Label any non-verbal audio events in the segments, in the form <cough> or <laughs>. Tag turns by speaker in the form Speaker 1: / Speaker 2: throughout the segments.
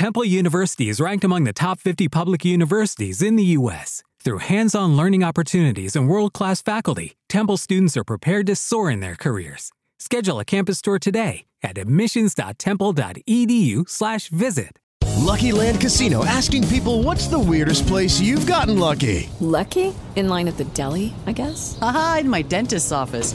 Speaker 1: Temple University is ranked among the top 50 public universities in the U.S. Through hands on learning opportunities and world class faculty, Temple students are prepared to soar in their careers. Schedule a campus tour today at admissions.temple.edu/slash visit.
Speaker 2: Lucky Land Casino asking people what's the weirdest place you've gotten lucky?
Speaker 3: Lucky? In line at the deli, I guess?
Speaker 4: Aha, in my dentist's office.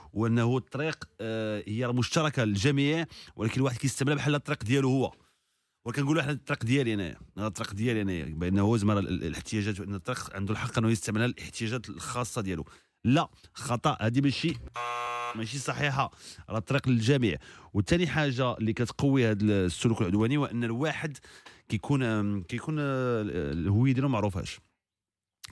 Speaker 5: وأنه الطريق آه، هي مشتركة للجميع ولكن الواحد كيستعملها بحال الطريق ديالو هو. وكنقولوا إحنا الطريق ديالي أنايا أنا الطريق ديالي أنايا بأنه زعما ال- ال- الاحتياجات ان الطريق عنده الحق أنه يستعملها الاحتياجات الخاصة ديالو. لا خطأ هذه ماشي ماشي صحيحة راه الطريق للجميع. وثاني حاجة اللي كتقوي هذا السلوك العدواني هو أن الواحد كيكون كيكون آه، الهوية ديالو معروفاش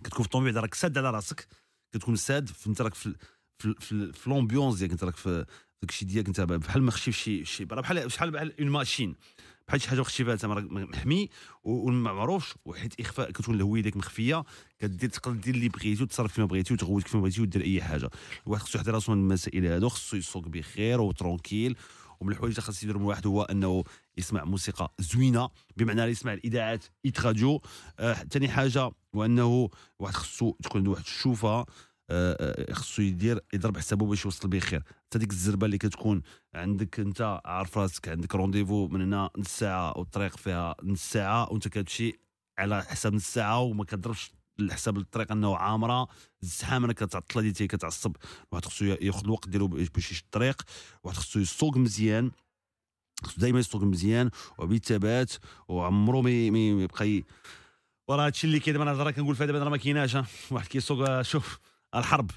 Speaker 5: كتكون في الطوموبيل راك ساد على راسك كتكون ساد فهمت راك في في في, l'ambiance ديالك انت راك في داكشي ديالك انت بحال مخشي في شي بحال شحال بحال une machine بحال شي حاجة مخشي فيها انت محمي وما معروفش وحيت اخفاء كتكون الهوية ديالك مخفية كدير تقدر دير اللي بغيتي وتصرف كيما بغيتي وتغوت كيما بغيتي ودير أي حاجة. الواحد خصو يحضر راسو من المسائل هادو خصو يسوق بخير و tranquille ومن الحوايج اللي خاص يدير من الواحد هو أنه يسمع موسيقى زوينة بمعنى يسمع الإذاعات Hit Radio. ثاني آه حاجة وأنه واحد خصو تكون عنده واحد الشوفة. خصو يدير يضرب حسابه باش يوصل بخير. حتى ديك الزربة اللي كتكون عندك انت عارف راسك عندك رونديفو من هنا نص ساعة والطريق فيها نص ساعة وانت كتمشي على حساب نص ساعة وما كضربش الحساب الطريق انه عامرة. الزحام أنا كتعطل هذه كتعصب. واحد خصو ياخذ الوقت ديالو باش يمشي الطريق. واحد خصو يسوق مزيان. خصو دائما يسوق مزيان. وبالثبات وعمرو ما يبقى وراه هادشي اللي كاين دابا أنا كنقول فيها دابا راه ما كايناش. واحد كيسوق آه، شوف. الحرب.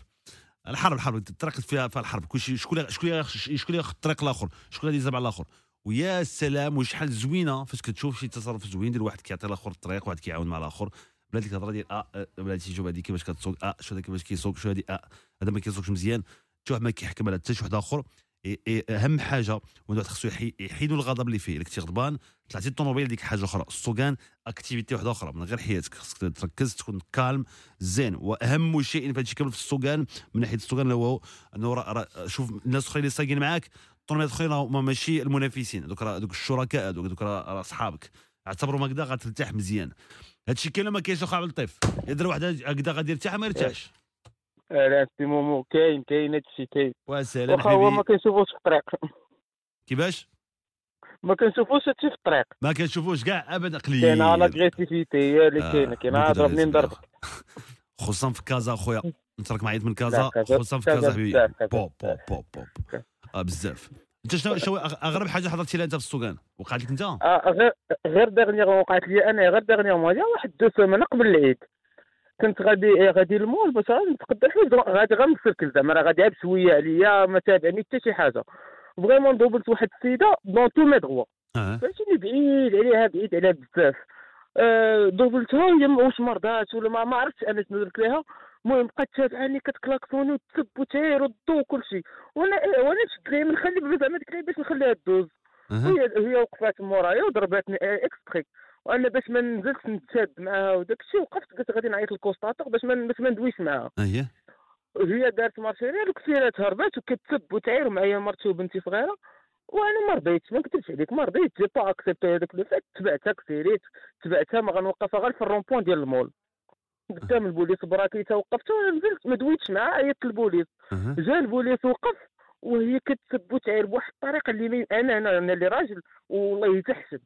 Speaker 5: الحرب الحرب. الطريق فيها فيها الحرب. شكون اللي- شكون شكون اللي ياخذ الطريق الآخر. شكون اللي يزرب على الآخر؟ ويا سلام وشحال زوينة. فاش كتشوف شي تصرف زوين ديال واحد كيعطي الآخر الطريق واحد كيعاون مع الآخر. بلا ديك الهضره ديال آه آه، بلاتي شوف هذيك كيفاش كتسوق آه شوف هذا كيفاش كيسوق شوف هذه آه هذا ما كيسوقش مزيان. شي واحد ما كيحكم على حتى شي واحد آخر. اهم حاجة واحد خصو يحي- يحيدوا الغضب اللي فيه. كنتي غضبان طلعتي الطوموبيل ديك حاجة أخرى. السوقان activité واحدة أخرى. من غير حياتك خصك تركز تكون calme zen. وأهم شيء في هادشي كامل في السوقان من ناحية السوقان هو إنه راه- راه شوف الناس الاخرين اللي سايقين معاك الطوموبيلات الاخرين هما ماشي المنافسين. دوك دوك الشركاء دوك دوك راه راه صحابك اعتبروا هكذا غترتاح مزيان. هادشي ولا ما كاينش عبد اللطيف؟ يدير واحد هكذا غادي يرتاح ما يرتاحش.
Speaker 6: لا سي مومو كاين كاين هادشي كاين
Speaker 5: وسلام
Speaker 6: واخا هو ما كنشوفوش في الطريق
Speaker 5: كيفاش
Speaker 6: ما كنشوفوش هادشي في الطريق
Speaker 5: ما كنشوفوش كاع ابدا قليل
Speaker 6: كاينة l'agressivité هي اللي كاينة
Speaker 5: كاينة
Speaker 6: ضربني نضربك
Speaker 5: خصوصا في كازا خويا انت راك معيط من كازا خصوصا في
Speaker 6: كازا
Speaker 5: حبيبي بوب بوب. بوب بوب بزاف انت شنو اغرب حاجة حضرتي لها انت في السوقان وقعت لك انت
Speaker 6: غير غير dernière وقعت لي أنا غير dernière جا واحد deux semaines قبل العيد كنت غادي غادي المول باش غادي نتقدى غادي غير نسركل زعما راه غادي شوية عليا ما تابعني حتى شي حاجة. vraiment دوبلت واحد السيدة dans tous mes
Speaker 5: droits
Speaker 6: فهمتيني بعيد عليها بعيد عليها بزاف. آه، دوبلتها هي واش مرضات ولا ما ما عرفتش أنا شنو درت لها المهم بقات تابعاني كتكلاكسوني وتسب وتعير والضو وكلشي وأنا وأنا شفت لها من خلي زعما ديك باش نخليها دوز. هي هي وقفات مورايا وضرباتني آه، exprès وأنا باش ما نزلتش نتشاد معاها وداك الشيء وقفت قلت غادي نعيط لل constateur باش ما باش ما ندويش معاها
Speaker 5: اييه
Speaker 6: هي دارت marche arrière وكسيرات هربات وكتسب وتعير معايا مرتي وبنتي صغيرة وأنا ما رضيتش ما نكذبش عليك ما رضيتش j'ai pas accepté هذاك لو فات تبعتها كسيريت تبعتها ما غنوقفها غير في ال rond-point ديال المول قدام البوليس براكيتها وقفتها وأنا نزلت ما دويتش معاها عيطت للبوليس
Speaker 5: أها.
Speaker 6: جا البوليس وقف وهي كتسب وتعير بواحد الطريقة اللي. أنا أنا أنا اللي راجل والله تحسد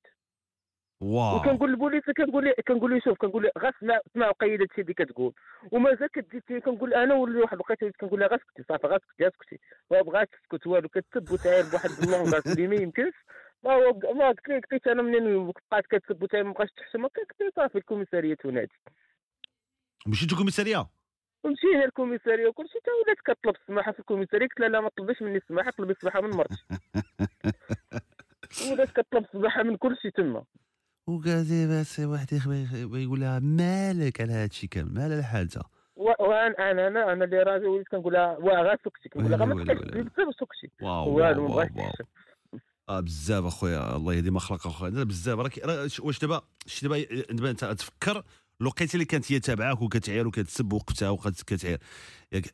Speaker 5: واو
Speaker 6: وكنقول للبوليس كنقول كنقول لي شوف كنقول لي غير سمع سمع وقيد هادشي اللي كتقول. ومازال كتزيد كنقول أنا ولي واحد الوقيته كنقول لها غير سكتي صافي غير سكتي ما بغاتش تسكت والو كتسب وتعاير بواحد اللونغاس اللي ما يمكنش. ما هو ما قلت لك قلت أنا منين بقات كتسب وتعاير ما بقاش تحشم قلت صافي الكوميساريه تنادي
Speaker 5: مشيتو كوميساريه
Speaker 6: ومشينا الكوميساريه وكلشي حتى ولات كطلب السماحة في الكوميسارية قلت لها لا ما طلبيش مني السماحة طلبي السماحة من مرتي. <laughs> ولات كطلب السماحة من كلشي تما.
Speaker 5: لي بس واحد يقول لها مالك على هذا الشيء كامل؟ مال
Speaker 6: و- وأنا أنا أنا أنا اللي راجل وليت كنقول لها واه غير سكتي كنقول لها ما بزاف سكتي.
Speaker 5: واو
Speaker 6: والو
Speaker 5: واو
Speaker 6: ما.
Speaker 5: آه بزاف أخويا الله يهدي ما خلق اخويا بزاف. راك واش دابا شتي دابا دابا أنت تفكر الوقيتة اللي كانت هي تابعاك وكتعير وكتسب وقتها وكتعير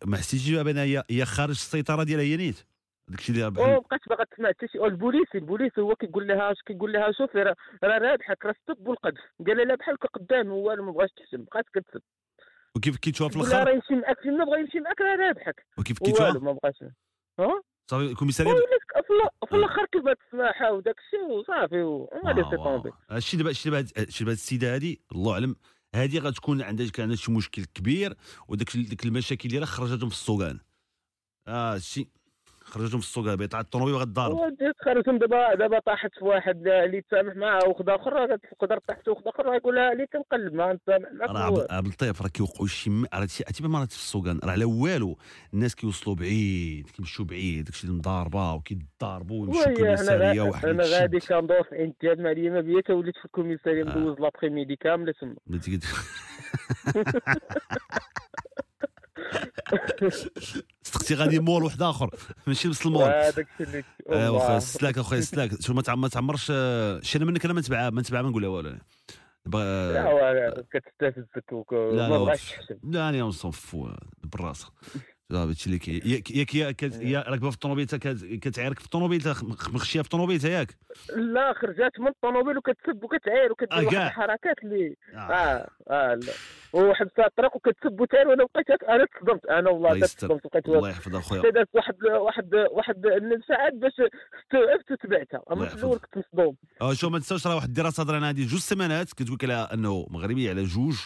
Speaker 5: ما حسيتيش هي هي خارج السيطرة ديالها هي نيت؟ داكشي اللي
Speaker 6: وما
Speaker 5: بحال
Speaker 6: بقاش باغا تسمع حتى شي البوليس البوليس هو كيقول لها كيقول لها شوفي راه راه رابحك راه السب والقذف قال لها بحالك قدام والو ما بغاش تحشم بقات كتسب.
Speaker 5: وكيف كيتشوف في
Speaker 6: لها راه
Speaker 5: الآخر
Speaker 6: يمشي معاك فين ما بغا يمشي معاك راه رابحك
Speaker 5: وكيف كيتشوف
Speaker 6: ما بغاش. ها؟
Speaker 5: صافي الكوميساريه
Speaker 6: في في الأخر كيبات السماحه وداك الشيء وصافي وغادي c'est tombé
Speaker 5: هادشي دابا هادشي دابا هادشي دابا السيدة هادي الله أعلم هادي غتكون عندها كان شي مشكل كبير وداك ديك المشاكل ديالها خرجتهم في السوقان. آه شي خرجتهم في السوقان بيطلع الطوموبيل غتضارب
Speaker 6: وديت خرجهم دابا دابا طاحت في واحد اللي تسامح معاه واخد أخر تقدر طاحت واخد أخر يقول لها اللي كنقلب معاه نتسامح معاك
Speaker 5: راه. عبد اللطيف راه كيوقعوا شي راه عرفتي مرات في السوقان راه على والو الناس كيوصلوا بعيد كيمشوا بعيد داكشي المضاربة وكيضاربوا ويمشوا
Speaker 6: oui أنا
Speaker 5: الكوميساريه
Speaker 6: غا-
Speaker 5: واحد
Speaker 6: أنا غادي. كندور في عين الجهاد مع اليمه بيا وليت في الكوميسارية
Speaker 5: آه.
Speaker 6: مدوز l'après-midi كاملة تما <laughs> <laughs>
Speaker 5: صدقتي غادي مول واحد آخر. ماشي نفس المول
Speaker 6: هذاك الشيء اللي والله.
Speaker 5: واخا السلاك أخويا السلاك <laughs> شو ما تعم- ما تعمرش آه، شي أنا منك أنا ما نتبعها ما نتبعها ما نقولها والو.
Speaker 6: لا كتستفزك وك-
Speaker 5: لا
Speaker 6: ما
Speaker 5: لا
Speaker 6: بغاش
Speaker 5: لا أنا نصنفو بالراس صافي هادشي اللي كاين ياك ياك هي كت- هي راكبه في الطوموبيل كت- كتعيرك في الطوموبيل مخشيه في الطوموبيل ياك؟
Speaker 6: لا خرجات من الطوموبيل وكتسب وكتعاير
Speaker 5: آه،
Speaker 6: وكدير واحد
Speaker 5: كاع.
Speaker 6: الحركات اللي
Speaker 5: آه.
Speaker 6: آه آه لا. وحبسها الطريق وكتسب وتعير وأنا بقيت أنا تصدمت أنا والله. تصدمت بقيت
Speaker 5: الله يحفظ اخويا
Speaker 6: حتى دازت واحد واحد واحد الساعات باش استوعبت وتبعتها أما في
Speaker 5: الأول.
Speaker 6: كنت مصدوم؟
Speaker 5: آه شو ما تنساوش راه واحد الدراسة درنا هذه جوج سيمانات كتقول لك على أنه مغربي على جوج.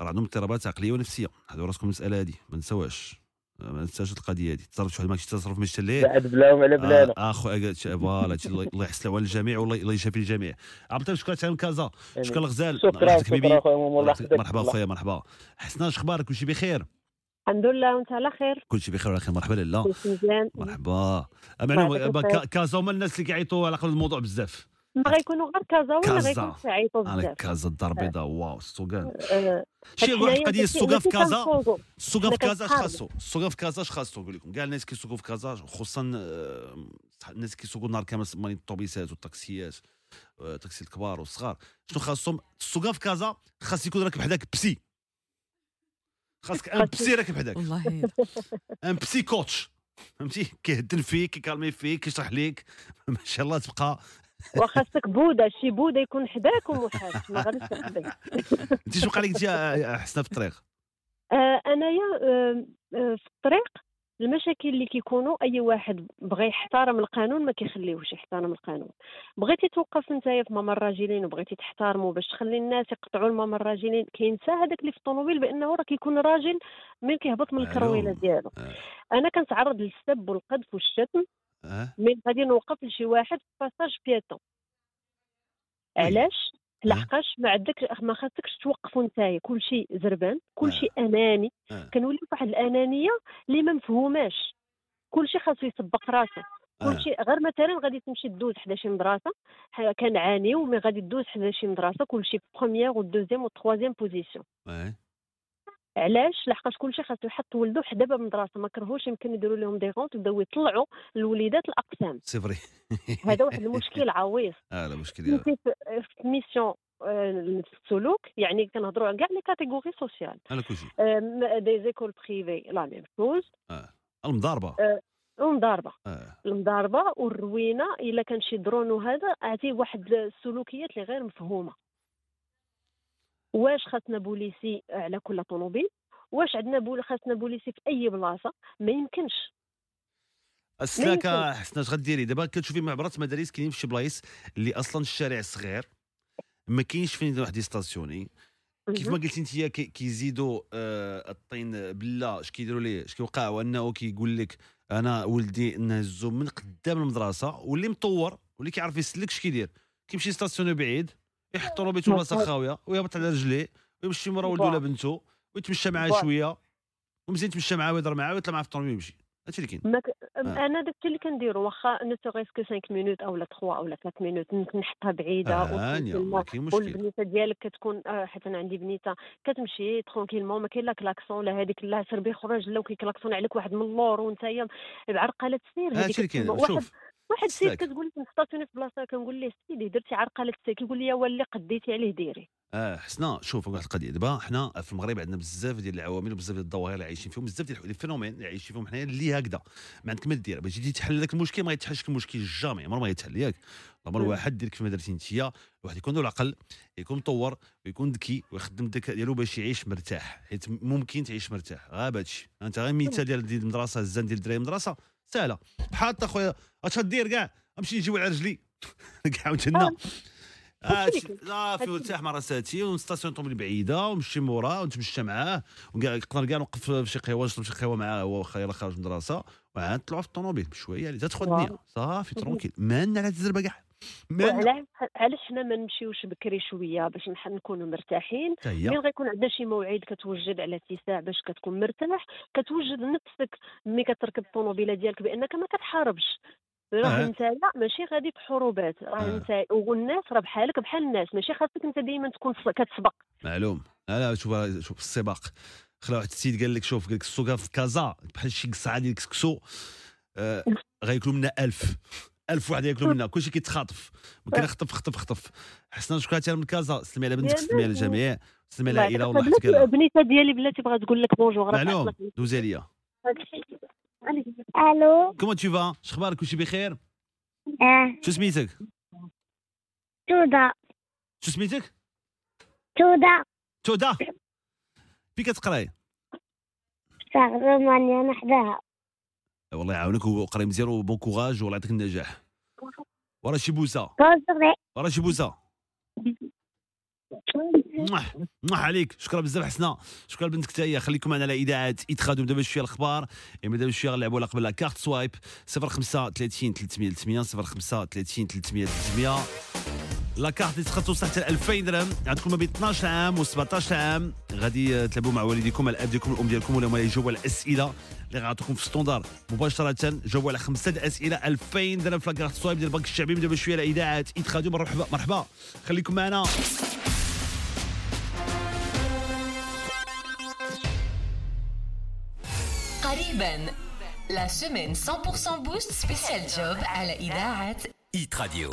Speaker 5: راه عندهم اضطرابات عقلية ونفسية. هذا راسكم المساله هذه. ما نساوهاش آه، ما ننساش القضية هذه. تصرف واحد ما تصرف ماشي الليل
Speaker 6: بعد بلاهم على بلانا
Speaker 5: آه اخو آه، فوالا الله يحسن على الجميع والله الله يشافي الجميع. عبد الله شكرا على كازا شكرا الغزال
Speaker 6: شكرا شكرا.
Speaker 5: مرحبا أخويا مرحبا. حسنا أخبارك؟ كلشي بخير؟
Speaker 7: الحمد لله وأنت على خير.
Speaker 5: كلشي بخير وعلى خير. مرحبا لاله مرحبا.
Speaker 7: الخير.
Speaker 5: كازا هما الناس اللي كيعيطوا على الموضوع بزاف.
Speaker 7: ما غيكونوا غير كازا ولا
Speaker 5: كازا.
Speaker 7: غيكونوا بزاف
Speaker 5: كازا الدار البيضاء. واو السوقان
Speaker 7: آه،
Speaker 5: شي
Speaker 7: حيت
Speaker 5: واحد
Speaker 7: القضية
Speaker 5: السوقان في كازا. السوقان في كازا؟ اش. خاصو السوقان في كازا اش خاصو نقول لكم. كاع الناس كيسوقوا في كازا خصوصا آه، الناس كيسوقوا النهار كامل مالين الطوبيسات والطاكسيات آه، الطاكسي الكبار والصغار. شنو خاصهم السوقان في كازا خاص يكون راكب حداك بسي. خاصك ان بسي راكب حداك.
Speaker 4: والله. <laughs>
Speaker 5: ان بسي كوتش. فهمتي؟ كيهدن فيك كيكالمي فيك كيشرح ليك. <laughs> ما شاء الله تبقى
Speaker 7: وخاصك بودا شي بودا يكون حداك ومحاش ما غاديش تحبك
Speaker 5: انت شنو وقع لك انت آه، حسنا في الطريق
Speaker 7: آه، أنايا آه، في الطريق المشاكل اللي كيكونوا أي واحد بغى يحترم القانون ما كيخليوش يحترم القانون بغيتي توقف نتايا في ممر الراجلين وبغيتي تحترموا باش تخلي الناس يقطعوا الممر الراجلين كينسى هذاك اللي في الطوموبيل بأنه راه كيكون راجل من كيهبط من الكرويلة
Speaker 5: معلوم.
Speaker 7: ديالو. أنا كنتعرض للسب والقذف والشتم من غادي نوقف لشي واحد في passage piéton
Speaker 5: oui.
Speaker 7: علاش
Speaker 5: آه.
Speaker 7: لحقاش ما عندك ما خاصكش توقفوا نتايا كلشي زربان كلشي
Speaker 5: آه.
Speaker 7: أناني
Speaker 5: آه.
Speaker 7: كنولي واحد الأنانية اللي ما مفهوماش كلشي خاصو يسبق راسه
Speaker 5: آه.
Speaker 7: كلشي غير مثلا غادي تمشي دوز حدا شي مدرسه كنعانيو mais غادي دوز حدا شي مدرسة كلشي première و deuxième و troisième position
Speaker 5: آه.
Speaker 7: علاش؟ لحقاش كلشي خاصو يحط ولدو حدا باب المدرسة ما كرهوش يمكن يديروا لهم دي غونت ويبداو يطلعوا الوليدات الأقسام.
Speaker 5: c'est vrai <laughs>
Speaker 7: هذا واحد المشكل عويص
Speaker 5: آه لا مشكل
Speaker 7: في ميسيون آه، السلوك يعني كنهضروا على كاع les catégories sociales.
Speaker 5: على كل شيء.
Speaker 7: des écoles privées la même chose
Speaker 5: المضاربة.
Speaker 7: ومضاربه
Speaker 5: آه.
Speaker 7: المضاربة والروينة إلا كان شي درون وهذا عطيه واحد السلوكيات اللي غير مفهومة. واش خاصنا بوليسي على كل طوموبيل؟ واش عندنا بول خاصنا بوليسي في أي بلاصة؟ ما يمكنش.
Speaker 5: السلاكه. حسنا اش غديري دابا كتشوفي معبرات مدارس كاينين في شي بلايص اللي أصلا الشارع صغير ما كاينش فين واحد يستاسيوني. كيف ما قلتي انت كي- كيزيدوا آه الطين بلا اش كيديروا ليه؟ اش كيوقع؟ هو انه كيقول لك أنا ولدي نهزو من قدام المدرسة واللي مطور واللي كيعرف يسلك اش كيدير؟ كيمشي يستاسيوني بعيد. يحط روبيتو بلاصه. خاويه ويهبط على رجليه ويمشي مورا ولده ولا. بنته ويتمشى معاه. شوية ومزيان يتمشى معاه ويهضر معاه ويطلع معاه في الطوموبيل ويمشي هادشي اللي كاين. آه.
Speaker 7: أنا داكشي اللي كنديرو واخا ne serait-ce que 5 minutes اولا 3 اولا 4 minutes يمكن نحطها بعيدة
Speaker 5: هانيه. ما كاين مشكل
Speaker 7: والبنيته ديالك كتكون آه، حيت أنا عندي بنيتة كتمشي tranquillement ما كاين لا كلاكسون لا هذيك لا سربي خرج لا وكيكلاكسون عليك واحد من اللور وانت بعرقلة السير هذيك
Speaker 5: هادشي اللي كاين شوف
Speaker 7: واحد السيد
Speaker 5: الساك.
Speaker 7: كتقول لك نستاسيوني في بلاصه كنقول ليه سيدي درتي عرقله السير كيقول لي واللي قديتي عليه ديري.
Speaker 5: آه حسنا شوف واحد القضية. دابا حنا في المغرب عندنا بزاف ديال العوامل وبزاف ديال الظواهر اللي عايشين فيهم بزاف ديال ال phénomènes اللي عايشين فيهم حنايا اللي هكذا. ما عندك ما دير. باش تجي تحل لك المشكل ما يتحلش لك المشكل jamais عمره ما يتحل ياك الأمر
Speaker 7: مم.
Speaker 5: واحد دير كيف ما درتي انت الواحد يكون له العقل يكون مطور ويكون ذكي ويخدم الذكاء ديالو باش يعيش مرتاح. حيت ممكن تعيش مرتاح. غير هادشي أنت غير مثال ديال المدرسة الزان ديال الدراري المدرسة. سهله حاط أخويا أش دير كاع؟ امشي نجيو على رجلي. <laughs> كاع وتهنا آه. <laughs> لا في ارتاح مع راساتي ونستاسيون طوموبيل بعيده ونمشي موراه ونتمشى معاه. نقدر كاع نوقف في شي قهوة نشرب شي قهوة معاه هو يلاه خارج من المدرسة. وعاد نطلعوا في الطوموبيل بشوية. اللي تدخل. الدنيا صافي tranquille. <laughs> مالنا على الزربة كاع.
Speaker 7: من... علاش حنا ما نمشيوش بكري شوية باش نكونوا مرتاحين؟ ملي غيكون عندنا شي موعد كتوجد على اتساع باش كتكون مرتاح كتوجد نفسك ملي كتركب الطوموبيله ديالك بأنك ما كتحاربش. راه انت لا ماشي غادي في حروبات راه
Speaker 5: آه.
Speaker 7: والناس راه بحالك بحال الناس ماشي خاصك انت دائما تكون كتسبق.
Speaker 5: معلوم. لا شوف شوف السباق. خلا واحد السيد قال لك شوف قال لك السوكه في كازا بحال شي قصعة ديال الكسكسو آه <laughs> غياكلوا منها 1000 ألف واحد ياكلوا منا كلشي كيتخاطف. كنا خطف خطف خطف. حسنا شكرا حتى من كازا؟ سلمي على بنتك سلمي على الجميع. سلمي على
Speaker 7: العائلة
Speaker 5: والله حيت
Speaker 7: بنيته ديالي بلاتي بغات تقول لك bonjour
Speaker 5: معلوم. دوزي عليا.
Speaker 8: ألو.
Speaker 5: comment tu vas شخبارك كلشي بخير؟
Speaker 8: آه.
Speaker 5: شو سميتك؟
Speaker 8: تودا.
Speaker 5: شو سميتك؟
Speaker 8: تودا.
Speaker 5: تودا. فين كتقراي
Speaker 8: في ماني أنا حداها
Speaker 5: والله يعاونك. وقراي مزيان و bon courage والله يعطيك النجاح. ورا شي بوسه ورا شي بوسه موح موح عليك. شكرا بزاف حسنا شكرا لبنتك حتى هي خليكم معنا على إذاعة Hit Radio دابا شوية الأخبار. إما دابا شوية غنلعبوا على قبل. la carte Swipe 05 30 300 300 05 30 300 300 la carte اللي توصل حتى 2000 درهم. عندكم ما بين 12 عام و 17 عام. غادي تلعبوا مع والديكم الأب ديالكم الأم ديالكم ولا هما يجاوبوا على الأسئلة اللي غنعطيكم في standard مباشرة جاوبوا على خمسة د أسئلة. 2000 درهم في la carte Swipe ديال البنك الشعبي دابا شوية على إذاعة Hit Radio مرحبا مرحبا. خليكم معنا.
Speaker 9: قريبا. La semaine 100% boost. Spécial job à la إذاعة
Speaker 10: Hit Radio.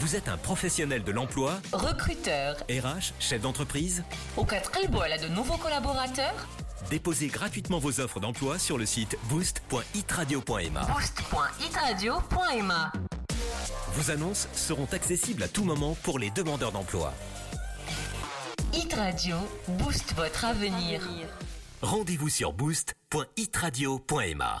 Speaker 10: Vous êtes un professionnel de l'emploi
Speaker 9: Recruteur.
Speaker 10: RH, chef d'entreprise
Speaker 9: Au Aucas Tribol a de nouveaux collaborateurs
Speaker 10: Déposez gratuitement vos offres d'emploi sur le site boost.itradio.ma.
Speaker 9: Boost.itradio.ma.
Speaker 10: Vos annonces seront accessibles à tout moment pour les demandeurs d'emploi.
Speaker 9: Hit Radio booste votre avenir.
Speaker 10: Rendez-vous sur boost.itradio.ma.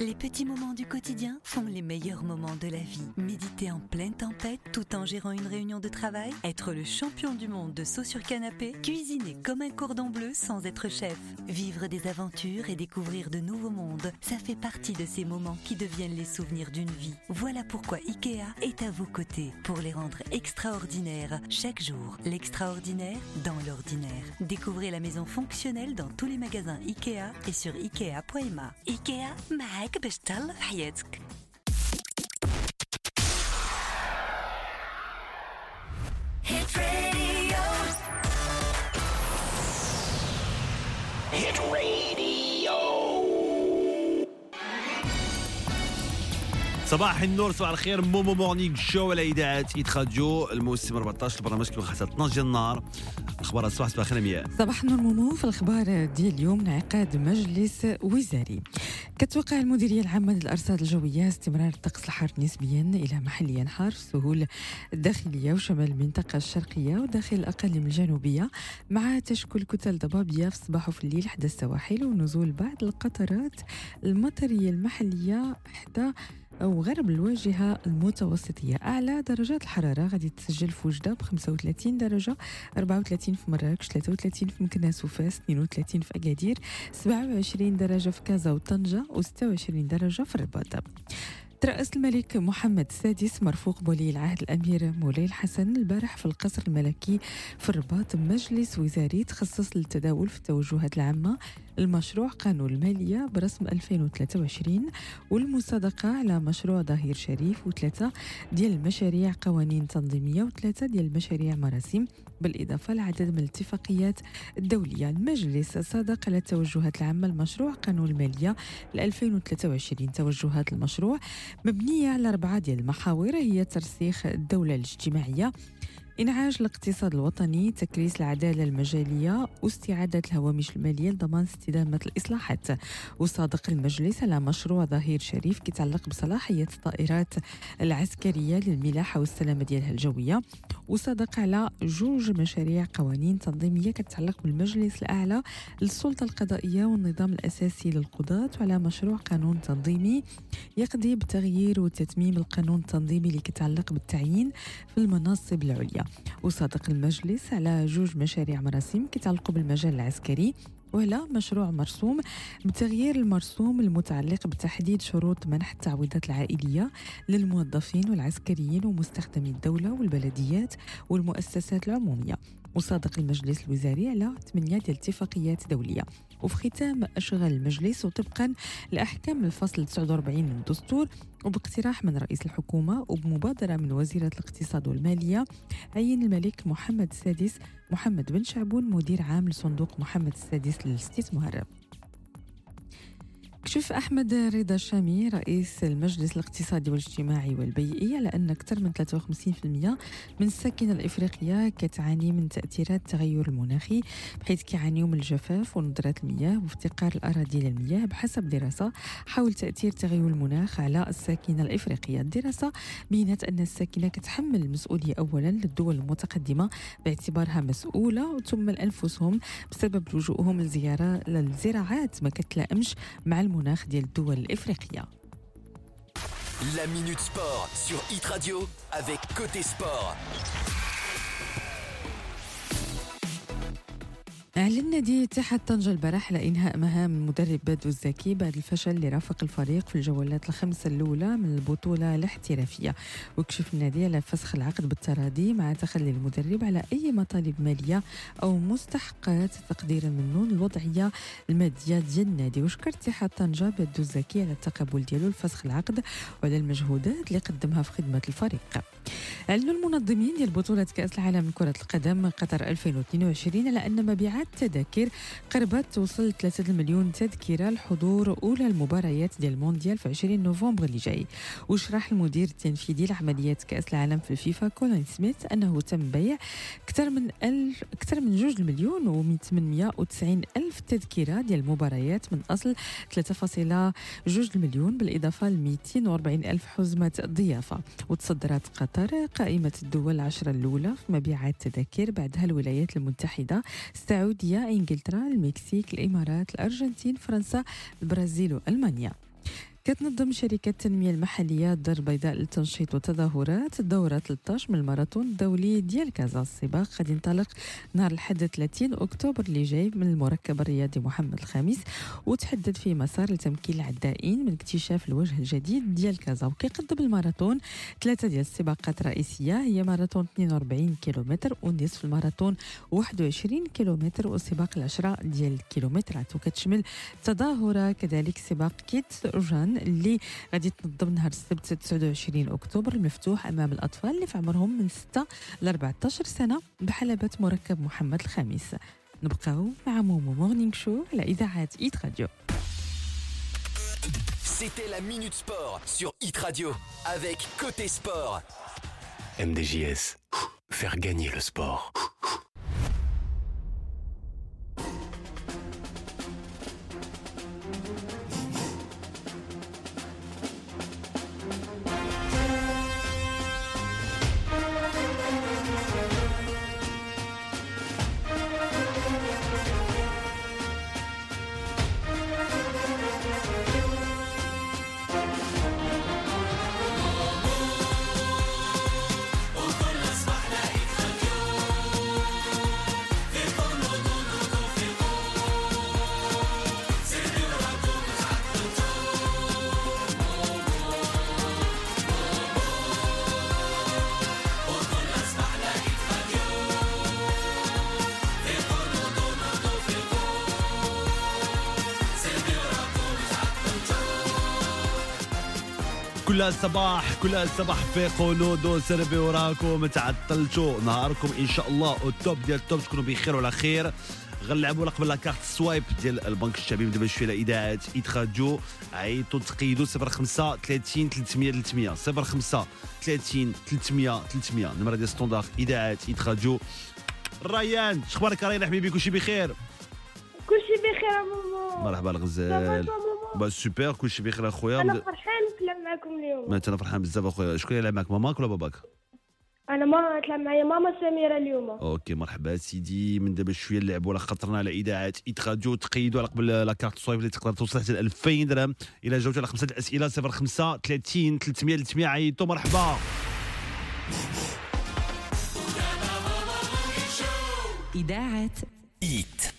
Speaker 11: Les petits moments du quotidien font les meilleurs moments de la vie. Méditer en pleine tempête tout en gérant une réunion de travail, être le champion du monde de saut sur canapé, cuisiner comme un cordon bleu sans être chef, vivre des aventures et découvrir de nouveaux mondes, ça fait partie de ces moments qui deviennent les souvenirs d'une vie. Voilà pourquoi IKEA est à vos côtés pour les rendre extraordinaires chaque jour. L'extraordinaire dans l'ordinaire. Découvrez la maison fonctionnelle dans tous les magasins IKEA et sur ikea.ma. IKEA معاك باش تهلا في حياتك
Speaker 9: Hit Radio.
Speaker 2: Hit Radio.
Speaker 5: صباح النور صباح الخير. Momo Morning Show على إذاعة Hit Radio الموسم 14 البرنامج كيما حتى 12 ديال النهار أخبار الصباح صباح الخير مياه
Speaker 12: صباح النور مومو في الأخبار ديال اليوم انعقاد مجلس وزاري. كتوقع المديرية العامة للأرصاد الجوية استمرار الطقس الحار نسبيا إلى محليا حار في السهول الداخليه وشمال المنطقة الشرقية وداخل الاقاليم الجنوبية. مع تشكل كتل ضبابية في الصباح وفي الليل حدا السواحل ونزول بعض القطرات المطرية المحلية حتى أو غرب الواجهة المتوسطية. أعلى درجات الحرارة غادي تسجل في وجدة ب 35 درجة 34 في مراكش 33 في مكناس وفاس 32 في أكادير 27 درجة في كازا وطنجة و26 درجة في الرباط. ترأس الملك محمد السادس مرفوق بولي العهد الأمير مولاي الحسن البارح في القصر الملكي في الرباط مجلس وزاري تخصص للتداول في التوجهات العامة. المشروع قانون المالية برسم 2023 والمصادقة على مشروع ظهير شريف وثلاثة ديال المشاريع قوانين تنظيمية وثلاثة ديال المشاريع مراسيم. بالإضافة لعدد من الاتفاقيات الدولية. المجلس صادق على التوجهات العامة المشروع قانون المالية ل 2023 توجهات المشروع مبنية على أربعة ديال المحاور هي ترسيخ الدولة الاجتماعية إنعاش الاقتصاد الوطني تكريس العدالة المجالية واستعادة الهوامش المالية لضمان استدامة الإصلاحات. وصادق المجلس على مشروع ظهير شريف كيتعلق بصلاحية الطائرات العسكرية للملاحة والسلامة ديالها الجوية. وصادق على جوج مشاريع قوانين تنظيمية كتتعلق بالمجلس الأعلى للسلطة القضائية والنظام الأساسي للقضاة وعلى مشروع قانون تنظيمي يقضي بتغيير وتتميم القانون التنظيمي اللي كيتعلق بالتعيين في المناصب العليا. وصادق المجلس على جوج مشاريع مراسيم كيتعلقوا بالمجال العسكري وعلى مشروع مرسوم بتغيير المرسوم المتعلق بتحديد شروط منح التعويضات العائلية للموظفين والعسكريين ومستخدمي الدولة والبلديات والمؤسسات العمومية. وصادق المجلس الوزاري على ثمانية ديال اتفاقيات دولية وفي ختام أشغال المجلس وطبقا لأحكام الفصل 49 من الدستور وباقتراح من رئيس الحكومة وبمبادرة من وزيرة الاقتصاد والمالية عين الملك محمد السادس محمد بن شعبون مدير عام لصندوق محمد السادس للاستثمار كشف أحمد رضا الشامي رئيس المجلس الاقتصادي والاجتماعي والبيئي على أن أكثر من 53% من الساكنة الإفريقية كتعاني من تأثيرات التغير المناخي بحيث كيعانيوا من الجفاف وندرة المياه وافتقار الأراضي للمياه بحسب دراسة حول تأثير تغير المناخ على الساكنة الإفريقية. الدراسة بينت أن الساكنة كتحمل المسؤولية أولا للدول المتقدمة باعتبارها مسؤولة ثم لأنفسهم بسبب لجوءهم للزيارة للزراعات ما كتلائمش مع المناخ ديال الدول الإفريقية
Speaker 10: La Minute Sport sur Hit Radio avec Côté Sport.
Speaker 12: أعلن نادي اتحاد طنجة البارح على إنهاء مهام المدرب بدو الزكي بعد الفشل اللي رافق الفريق في الجولات الخمسة الأولى من البطولة الاحترافية. وكشف النادي على فسخ العقد بالتراضي مع تخلي المدرب على أي مطالب مالية أو مستحقات تقديرا منه الوضعية المادية ديال النادي. وشكر اتحاد طنجة بدو الزكي على التقبل ديالو لفسخ العقد وعلى المجهودات اللي قدمها في خدمة الفريق. أعلنوا المنظمين ديال بطولة كأس العالم لكرة القدم قطر 2022 على أن مبيعات التذاكر قربت توصل 3 مليون تذكرة لحضور أولى المباريات ديال المونديال في 20 نوفمبر اللي جاي. وشرح المدير التنفيذي لعمليات كأس العالم في الفيفا كولين سميث أنه تم بيع أكثر من ألف أكثر من 2 مليون و890 ألف تذكرة ديال المباريات من أصل 3.2 مليون بالإضافة ل 240 ألف حزمة ضيافة. وتصدرت قطر قائمة الدول العشرة الأولى في مبيعات التذاكر بعدها الولايات المتحدة السعودية إنجلترا المكسيك الإمارات الأرجنتين فرنسا البرازيل وألمانيا كتنظم شركة التنمية المحلية الدار البيضاء للتنشيط والتظاهرات. الدورة 13 من الماراثون الدولي ديال كازا السباق. غادي ينطلق نهار الحد 30 أكتوبر اللي جاي من المركب الرياضي محمد الخامس وتحدد فيه مسار لتمكين العدائين من اكتشاف الوجه الجديد ديال كازا. وكيقدم الماراثون ثلاثة ديال السباقات الرئيسية. هي ماراثون 42 كيلومتر ونصف الماراثون 21 كيلومتر وسباق العشرة ديال الكيلومترات. وكتشمل تظاهرة كذلك سباق kids اللي غادي تنظم نهار السبت 29 أكتوبر المفتوح أمام الأطفال اللي في عمرهم من 6 ل 14 سنة بحلبة مركب محمد الخامس نبقاو مع Momo Morning Show على إذاعة Hit Radio
Speaker 10: C'était la Minute Sport sur Hit Radio avec Côté Sport.
Speaker 13: MDJS, faire gagner le sport.
Speaker 5: كل صباح كل صباح فيقوا نوضو سربيو وراكم. تعطلتوا نهاركم إن شاء الله. Top ديال top تكونوا بخير وعلى خير. غنلعبوا قبل la carte سوايب ديال البنك الشعبي. دابا شوية إذاعة إيت راديو عيطوا تقيدوا 05 30 300 300 05 30 300 300 النمره ديال standard إذاعة إيت راديو ريان شخبارك؟ ريان حبيبي كلشي بخير.
Speaker 14: كلشي بخير ماما
Speaker 5: مرحبا الغزال. Bah super كلشي بخير اخويا
Speaker 14: أنا فرحان نتلعب معكم اليوم.
Speaker 5: أنا فرحان بزاف أخويا. شكون يلعب معك ماماك ولا باباك؟
Speaker 14: أنا ما تلعب معايا ماما سميرة اليوم.
Speaker 5: Okay مرحبا سيدي. من دابا شوية نلعبوا على خاطرنا على إذاعة إيت راديو تقيدوا على قبل la carte سوايب اللي تقدر توصل حتى ل 2000 درهم. الا جاوبتوا على خمسة الاسئله 05 30 300 300 عيطوا مرحبا.
Speaker 11: إذاعة
Speaker 10: إيت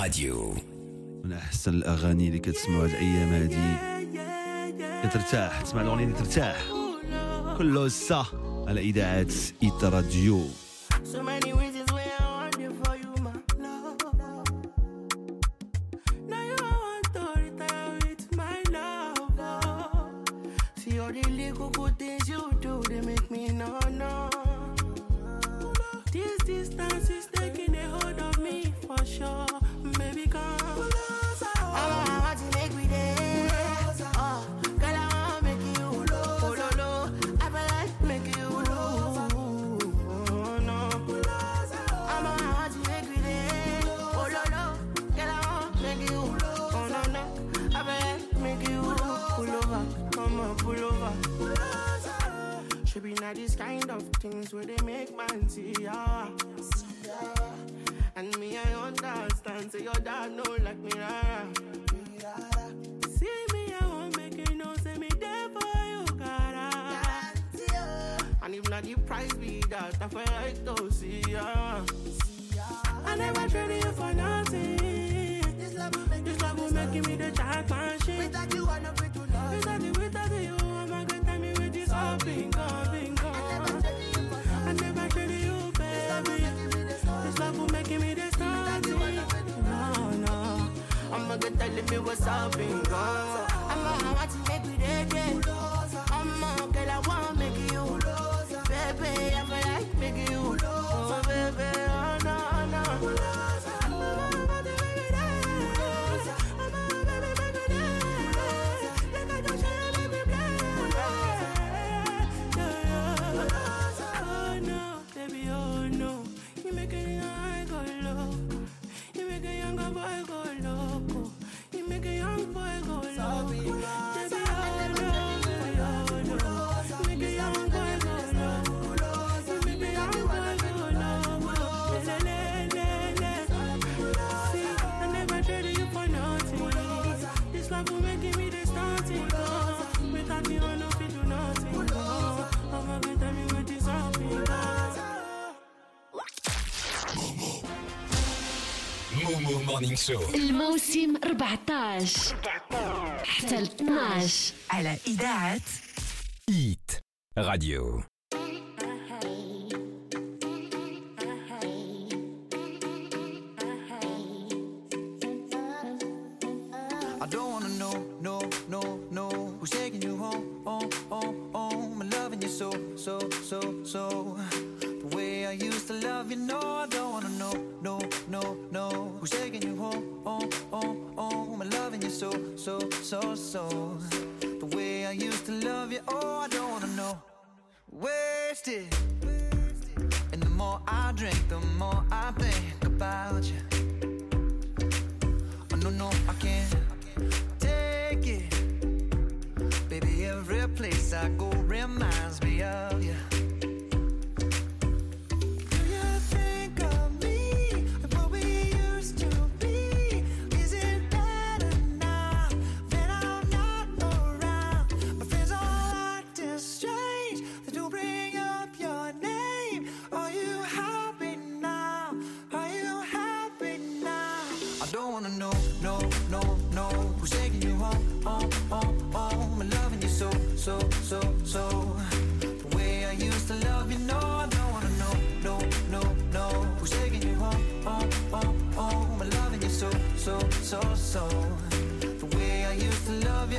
Speaker 10: راديو.
Speaker 5: من أحسن الأغاني اللي كتسمعوها الأيام هادي. كترتاح تسمع الأغنية اللي ترتاح. كله سا على
Speaker 15: إذاعة ايتا راديو. where they make man see
Speaker 10: مورنينغ شو
Speaker 3: الموسم 14 14 حتى 12
Speaker 11: على إذاعة
Speaker 10: إيت. راديو.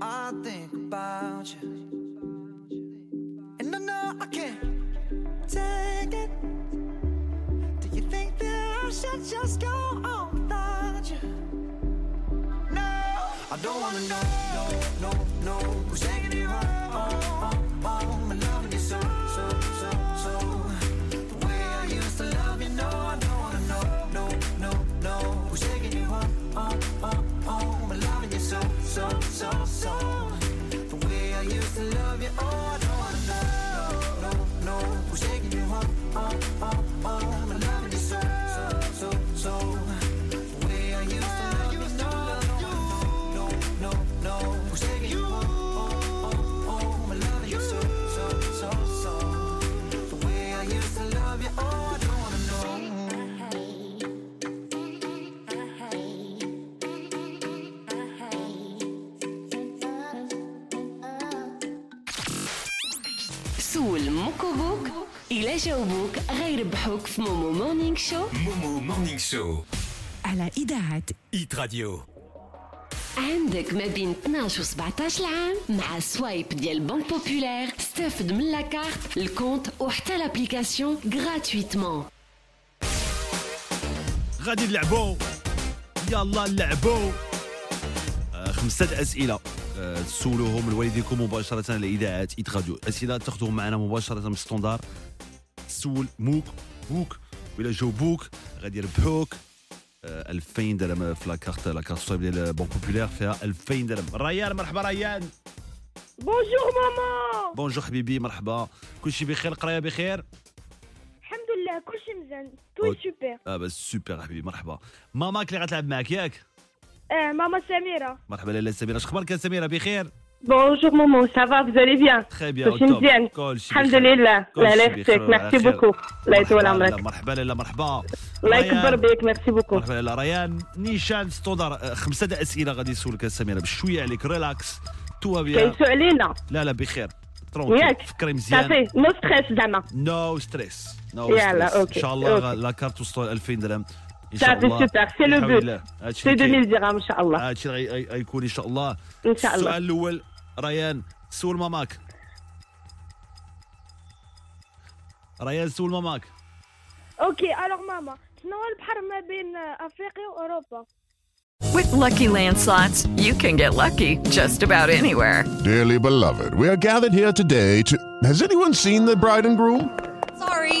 Speaker 16: I think about سول مك
Speaker 3: ولا بوك إلا جاوبوك غيربحوك في مومو morning show
Speaker 10: مومو morning show
Speaker 3: على إذاعة
Speaker 10: ايت راديو
Speaker 3: عندك ما بين 12 و 17 عام مع سوايب ديال بنك بوبولير استافد من la carte, le compte وحتى l'application gratuitement
Speaker 5: غادي نلعبوا يلا نلعبوا آه، خمسة أسئلة. آه، تسولوهم لوالديكم مباشرة على إذاعة إيت راديو. أسئلة تاخذوهم معنا مباشرة من standard تسول مك ولا بوك وإلا جاوبوك غادي يربحوك آه، 2000 درهم في la carte la carte سوايب ديال بنك بوبولير فيها 2000 درهم. ريان مرحبا ريان
Speaker 14: Bonjour ماما
Speaker 5: Bonjour حبيبي مرحبا. كلشي بخير القرايه بخير؟
Speaker 14: الحمد لله كلشي مزيان. tout est
Speaker 5: super آه bah super حبيبي مرحبا. ماماك اللي غتلعب معاك ياك؟
Speaker 14: آه ماما سميرة
Speaker 5: مرحبا لاله سميره شخبارك يا سميره بخير
Speaker 17: Bonjour Momo, ça va, vous allez bien?
Speaker 5: Très bien, بخير وعلى merci.
Speaker 17: beaucoup الله يطول
Speaker 5: مرحبا
Speaker 17: عمرك
Speaker 5: لاله، مرحبا لاله مرحبا
Speaker 17: الله. يكبر بك merci beaucoup
Speaker 5: مرحبا لاله ريان نيشان standard خمسة د اسئله غادي يسولك يا سميره بشويه عليك relax tout va bien
Speaker 17: كيسوا علينا
Speaker 5: لا لا بخير
Speaker 17: ياك
Speaker 5: فكري مزيان
Speaker 17: صافي no stress زعما
Speaker 5: no stress no
Speaker 17: يلا،
Speaker 5: stress ان شاء الله. La carte توصل 2000 درهم الله. Super
Speaker 17: c'est
Speaker 5: le but
Speaker 17: c'est
Speaker 5: اللي كاين.
Speaker 17: 2000 درهم إن شاء الله.
Speaker 5: هادشي اللي غي- غيكون إن شاء الله.
Speaker 17: إن شاء الله.
Speaker 5: السؤال الأول ريان سول ماماك. ريان سول ماماك.
Speaker 14: Okay alors ماما. شنو هو البحر ما بين أفريقيا وأوروبا؟
Speaker 18: With Lucky Land slots, you can get lucky just about anywhere.
Speaker 19: Dearly beloved, we are gathered here today to. Has anyone seen the bride and groom?
Speaker 20: Sorry,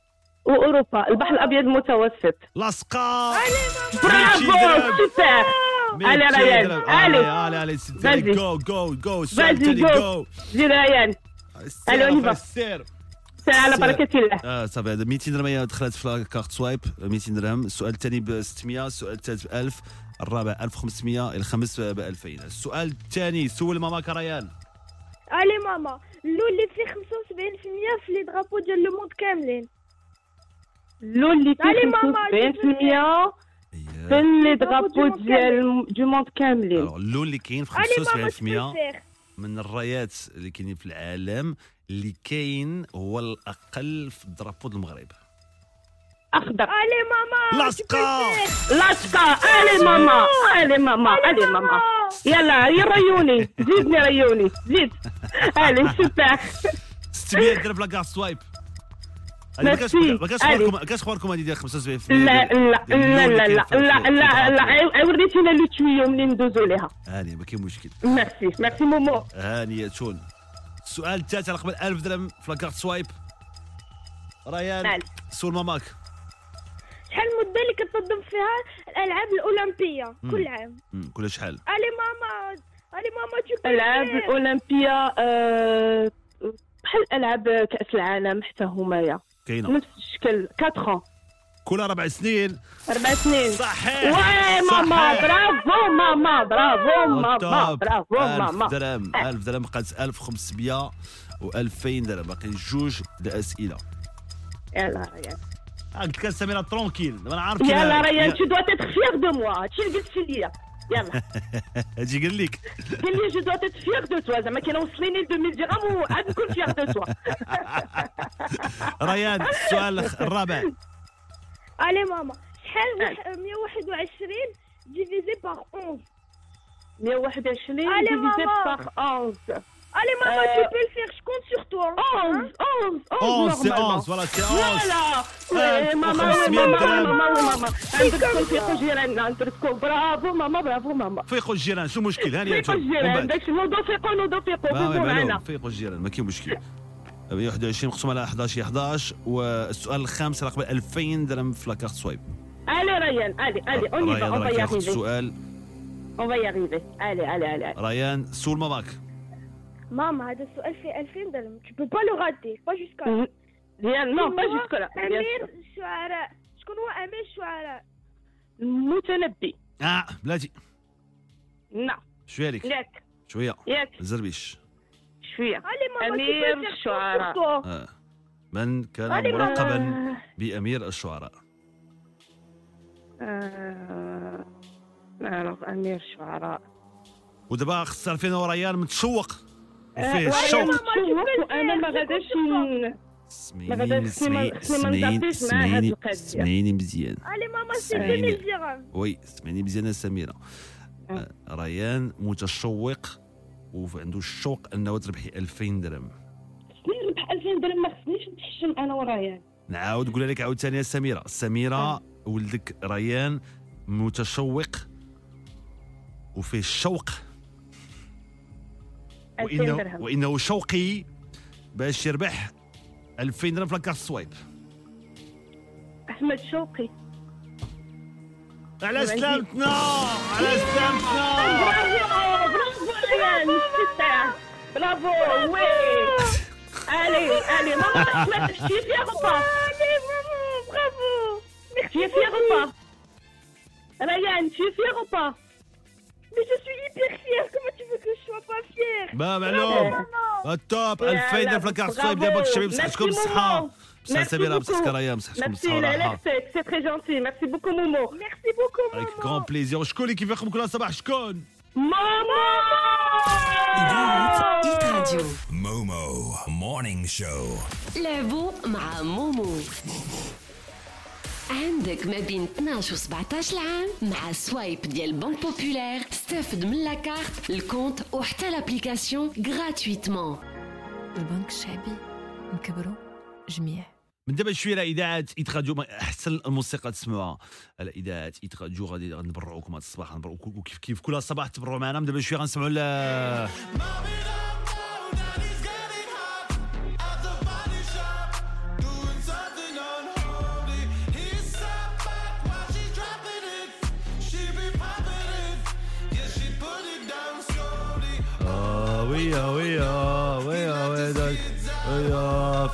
Speaker 17: وأوروبا البحر الأبيض المتوسط
Speaker 5: لاصقة
Speaker 17: bravo super allez ريان
Speaker 5: allez. allez allez. allez go
Speaker 17: go
Speaker 5: go
Speaker 17: vas-y
Speaker 5: go
Speaker 17: Go ريان. Allez on
Speaker 5: y
Speaker 17: va على بركة الله.
Speaker 5: آه صافي هذا 200 درهم دخلت في la carte سوايب 200 درهم. السؤال الثاني ب 600 السؤال الثالث ب 1000 الرابع 1500 الخامس ب 2000 السؤال الثاني سول ماماك ريان.
Speaker 14: Allez ماما اللون اللي فيه 75% في les drapeaux ديال le monde كاملين.
Speaker 17: اللون اللي
Speaker 14: allez
Speaker 17: فيه
Speaker 14: ماما
Speaker 17: 75% في les drapeaux ديال le monde كاملين
Speaker 5: اللون اللي كاين في
Speaker 14: allez ماما
Speaker 5: 75% من الرايات اللي كاينين في العالم اللي كاين هو الأقل في ديال المغرب.
Speaker 17: أخضر.
Speaker 14: Allez ماما
Speaker 5: لاصقة
Speaker 17: لاصقة ألي ماما. ألي ماما. ألي ماما. يلا يا ريوني <laughs> زيدني ريوني زيد. <laughs> ألي سوبر.
Speaker 5: 600 درهم لاكارت سوايب. كاش. خواركم ما كاش خواركم هذه ديال 75%
Speaker 17: لا لا لا لا لا لا لا لا وريتينا لو تويو منين ندوزو ليها
Speaker 5: هاني ما كاين مشكل.
Speaker 17: ميرسي ميرسي مومو.
Speaker 5: هانية شون. السؤال الثالث على قبل 1000 درهم في لاكارت سوايب ريان سول ماماك.
Speaker 14: شحال المدة اللي كتنظم فيها الألعاب
Speaker 5: الأولمبية.
Speaker 14: كل عام.
Speaker 5: كل شحال
Speaker 14: ألي ماما ألي ماما tu peux
Speaker 17: العاب
Speaker 14: faire.
Speaker 17: الاولمبيا آه، بحال ألعاب كأس العالم حتى همايا
Speaker 5: كاينة.
Speaker 17: نفس الشكل. 4 ans
Speaker 5: كل أربع سنين.
Speaker 17: أربع سنين.
Speaker 5: صحيح.
Speaker 17: واي ماما. برافو ماما برافو ماما. برافو
Speaker 5: 1000
Speaker 17: ماما
Speaker 5: درهم 1000 درهم. بقات 1500 و2000 درهم. باقي جوج الأسئلة.
Speaker 17: يلا ريان
Speaker 5: قلت لك سميرة tranquille. أنا عارف
Speaker 17: يلا ريان tu dois être fier de moi. هادشي اللي قلت ليا يلا. <laughs>
Speaker 5: أجي قال لك.
Speaker 17: قال لي جو être fier de toi. زعما كاين وصليني 2000 درهم وعاد نكون fier de toi. <laughs>
Speaker 5: ريان السؤال الرابع.
Speaker 14: Allez ماما شحال وح- 121 divisé par 11
Speaker 17: 121
Speaker 14: Allez,
Speaker 17: divisé
Speaker 14: maman.
Speaker 17: par 11
Speaker 14: Allez, maman,
Speaker 17: Euh,
Speaker 14: tu peux le faire, je compte sur toi.
Speaker 17: 11 11
Speaker 5: 11 c'est
Speaker 17: normalement.
Speaker 5: 11 voilà c'est 11
Speaker 17: Voilà. ماما وي ماما عندك تكون جيراننا عندك برافو ماما برافو ماما
Speaker 5: فيقوا الجيران شو المشكل هاني
Speaker 17: فيقوا الجيران داك نوضو فيقوا نوضو فيقوا
Speaker 5: ما
Speaker 17: فيقوا معنا
Speaker 5: فيقوا الجيران ما كاين مشكل 21 مقسوم على 11 11 والسؤال الخامس رقم 2000 درهم في لاكارت سوايب
Speaker 17: الي ريان الي الي اون y va
Speaker 5: ريان
Speaker 17: on va
Speaker 5: راه
Speaker 17: y
Speaker 5: كياخذ
Speaker 17: arriver.
Speaker 5: السؤال
Speaker 17: on va y arriver. Allez allez allez
Speaker 5: ريان سول ماماك
Speaker 14: Maman, هذا السؤال فيه 2000 درهم. Tu peux pas le rater, pas jusqu'à là.
Speaker 17: Non, pas jusque là, bien
Speaker 14: أمير. الشعراء. شكون هو أمير الشعراء؟
Speaker 17: المتنبي
Speaker 5: آه بلاتي
Speaker 17: نعم.
Speaker 5: شوية لك
Speaker 17: ياك.
Speaker 5: شوية.
Speaker 17: ياك.
Speaker 5: زربيش.
Speaker 14: شوية.
Speaker 17: أمير الشعراء.
Speaker 5: آه. من كان ملقبا بأمير الشعراء؟
Speaker 17: آه، أعرف أمير الشعراء
Speaker 5: ودابا خص تعرفين هو ريان متشوق. وفيه
Speaker 17: متشوق وأنا ما غاداش
Speaker 5: سمعيني سمعيني مزيان سمعيني
Speaker 14: 2000 dirhams.
Speaker 5: وي سمعيني مزيان سميرة آه، ريان متشوق وعنده الشوق إنه تربحي 2000 درهم.
Speaker 17: خصني نربح 2000 درهم ما خصنيش نتحشم أنا وريان.
Speaker 5: نعاود نقول لك عاوتاني يا سميرة. سميرة ولدك ريان متشوق وفيه الشوق
Speaker 17: 2000
Speaker 5: وانه
Speaker 17: درهم.
Speaker 5: وإنه شوقي باش يربح 2000 درهم في la carte سوايب
Speaker 17: أحمد شوقي.
Speaker 5: على سلامتنا على سلامتنا.
Speaker 17: bravo bravo ريان سوبر برافو وي Allez, allez, maman, Ahmed, tu es fière ou pas
Speaker 14: Allez, maman, bravo.
Speaker 17: Tu es fière ou
Speaker 14: Mais je suis hyper fière. Comment tu veux que je sois pas fière
Speaker 5: Bah,
Speaker 14: Bravo,
Speaker 5: معلوم
Speaker 14: maman.
Speaker 5: التوب
Speaker 17: يا
Speaker 5: 2000
Speaker 17: لا،
Speaker 5: درهم في الكارت
Speaker 17: برافو.
Speaker 5: سوايب ديال باك الشباب بصحتكم
Speaker 17: ميرسي
Speaker 5: بالصحة
Speaker 17: مومو.
Speaker 5: بصحة
Speaker 17: Merci
Speaker 5: سميرة
Speaker 17: beaucoup.
Speaker 5: بصحتك رايا بصحتكم
Speaker 17: Merci,
Speaker 5: بالصحة
Speaker 17: la
Speaker 5: والراحة
Speaker 17: LFC, c'est très gentil. Merci beaucoup, Momo. Merci beaucoup,
Speaker 5: avec grand plaisir وشكون اللي كيفيقكم كل صباح شكون
Speaker 3: إذاعة Hit Radio
Speaker 21: Momo Morning Show.
Speaker 3: لعبوا مع مومو عندك ما بين 12 و 17 عام مع Swipe ديال Banque Populaire استافد من la carte le compte وحتى l'application gratuitement
Speaker 22: البنك الشعبي نكبروا جميع.
Speaker 5: من دابا شوية على اذاعه Hit Radio أحسن الموسيقى تسمعوها. على اذاعه Hit Radio غادي غنبرعوكم هذا الصباح غنبرعوكم وكيف كيف كل صباح تبرعوا معنا. من دابا شوية غنسمعوا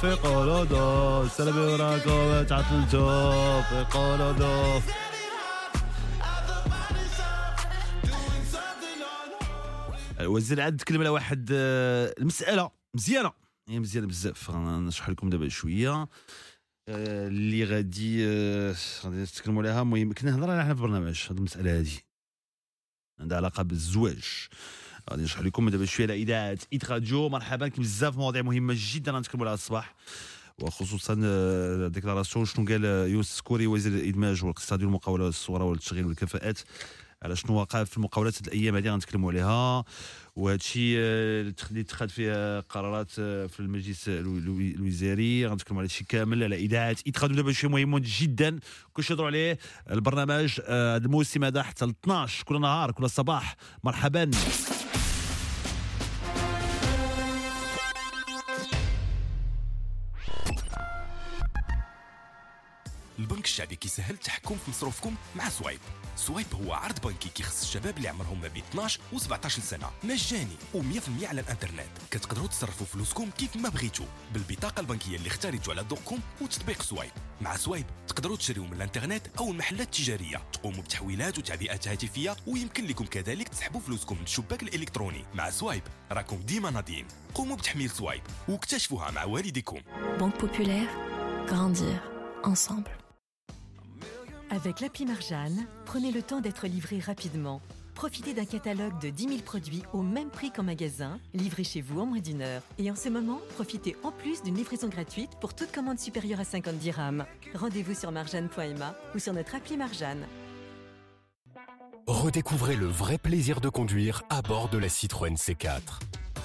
Speaker 5: في قولودو سلبي وراكو تحت الجوب في قولودو الوزير عاد تكلم على واحد آه، المسألة مزيانة. هي مزيانة بزاف. غنشرح لكم دابا شوية. آه، اللي غادي آه، غادي نتكلموا عليها المهم كنا نهضر عليها في البرنامج. هذه المسألة هذه عندها علاقة بالزواج. غادي نشرح لكم دابا شوية على اذاعه Hit Radio مرحبا. كاين بزاف مواضيع مهمة جدا غنتكلموا عليها الصباح. وخصوصا آه، déclaration شنو قال آه، يوسف سكوري وزير الإدماج والإقتصاد والمقاولة الصغرى والتشغيل والكفاءات. على شنو وقع في المقاولات هاد الأيام هذه غنتكلموا عليها وهذا الشيء اللي اتخذ فيه قرارات آه، في المجلس الو- الو- الوزاري. غنتكلموا على هادشي كامل على اذاعه راديو دابا شيء مهم جدا. كلشي يهضروا عليه البرنامج آه، هاد الموسم هذا حتى ل 12 كل نهار كل صباح. مرحبا.
Speaker 23: البنك الشعبي كيسهل التحكم في مصروفكم مع Swipe. Swipe هو عرض بنكي كيخص الشباب اللي عمرهم ما بين 12 و 17 سنه مجاني و100% على الإنترنت. كتقدروا تصرفوا فلوسكم كيف ما بغيتوا بالبطاقة البنكية اللي اختاريتوا على ذوقكم وتطبيق Swipe. مع Swipe تقدروا تشريوا من الإنترنت أو المحلات التجارية. تقوموا بتحويلات وتعبئات هاتفية ويمكن لكم كذلك تسحبوا فلوسكم من الشباك الإلكتروني. مع Swipe راكم ديما ناضيين. قوموا بتحميل سوايب واكتشفوها مع والديكم.
Speaker 22: Banque Populaire, grandir ensemble.
Speaker 11: Avec l'appli Marjane, prenez le temps d'être livré rapidement. Profitez d'un catalogue de 10 000 produits au même prix qu'en magasin, livrés chez vous en moins d'une heure. Et en ce moment, profitez en plus d'une livraison gratuite pour toute commande supérieure à 50 dirhams. Rendez-vous sur marjane.ma ou sur notre appli Marjane.
Speaker 13: Redécouvrez le vrai plaisir de conduire à bord de la Citroën C4.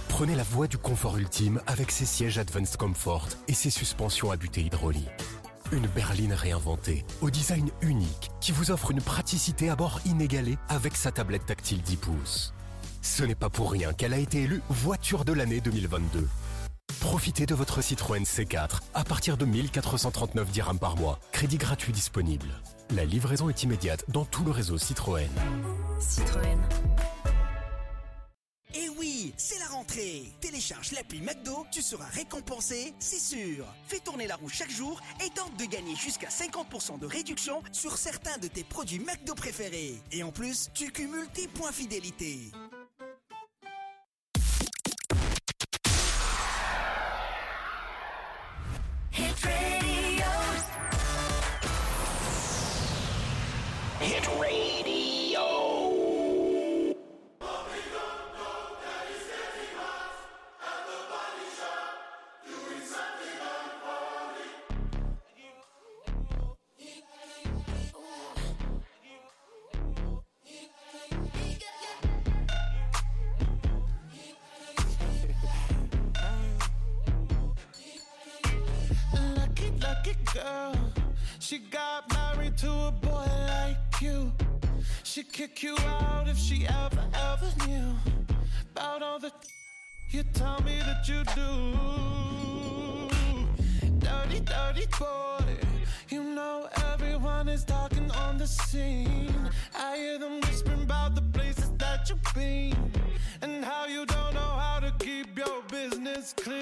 Speaker 13: Prenez la voie du confort ultime avec ses sièges Advanced Comfort et ses suspensions à butée hydraulique. Une berline réinventée, au design unique, qui vous offre une praticité à bord inégalée avec sa tablette tactile 10 pouces. Ce n'est pas pour rien qu'elle a été élue voiture de l'année 2022. Profitez de votre Citroën C4 à partir de 1439 dirhams par mois. Crédit gratuit disponible. La livraison est immédiate dans tout le réseau Citroën.
Speaker 22: Citroën.
Speaker 20: C'est la rentrée. Télécharge l'appli McDo, tu seras récompensé, c'est sûr. Fais tourner la roue chaque jour et tente de gagner jusqu'à 50% de réduction sur certains de tes produits McDo préférés. Et en plus, tu cumules tes points fidélité.
Speaker 24: Scene. I hear them whispering about the places that you've been and how you don't know how to keep your business clean.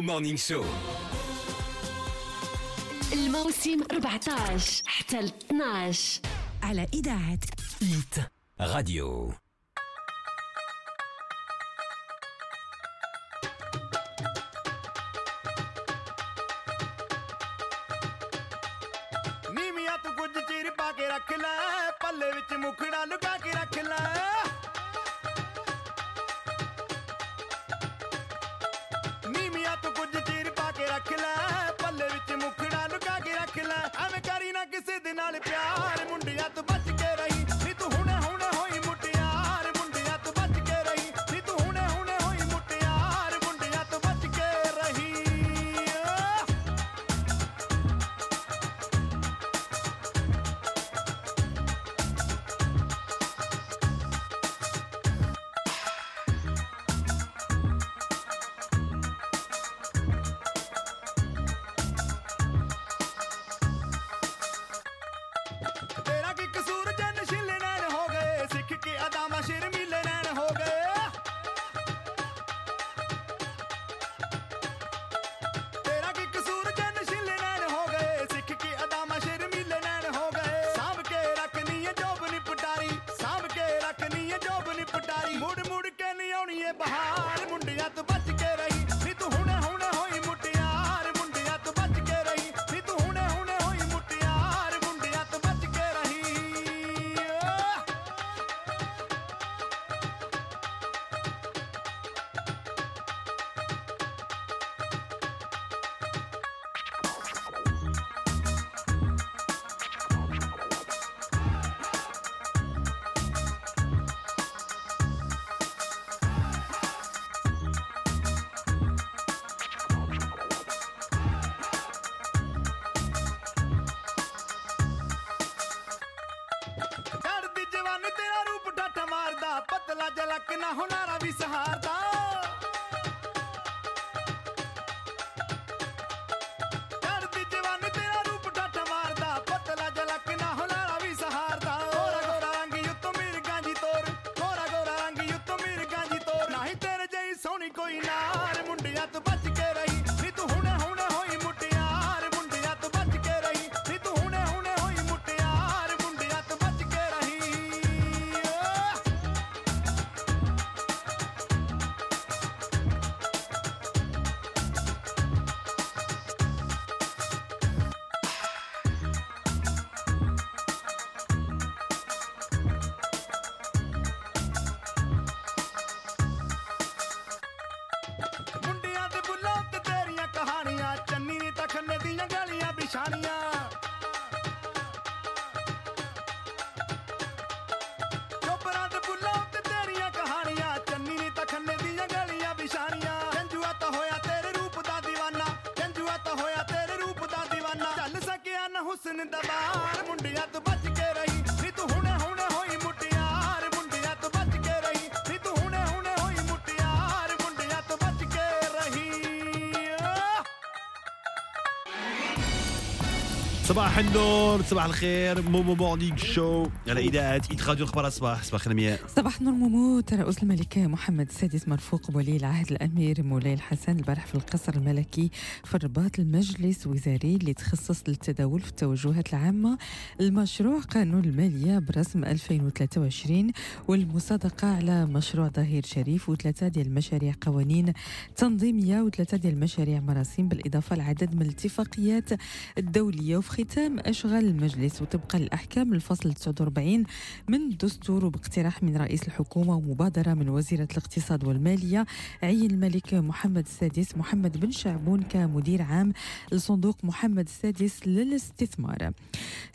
Speaker 10: ميكرو مورنينغ شو
Speaker 3: الموسم 14 حتى 12
Speaker 11: على إذاعة
Speaker 10: إيت راديو
Speaker 5: صباح النور صباح الخير. مومو Morning Show على إذاعة Hit Radio أخبار الصباح صباح الخير
Speaker 12: صباح النور مومو ترأس الملك محمد السادس مرفوق بولي العهد الأمير مولاي الحسن البارح في القصر الملكي في الرباط المجلس وزاري اللي تخصص للتداول في التوجهات العامة. المشروع قانون المالية برسم 2023 والمصادقة على مشروع ظهير شريف وثلاثة ديال المشاريع قوانين تنظيمية وثلاثة ديال المشاريع مراسيم بالإضافة لعدد من الاتفاقيات الدولية وفي ختام أشغال المجلس وطبقا للأحكام الفصل 49 من الدستور وباقتراح من رئيس الحكومة ومبادرة من وزيرة الاقتصاد والمالية عين الملك محمد السادس محمد بن شعبون كمدير عام لصندوق محمد السادس للاستثمار.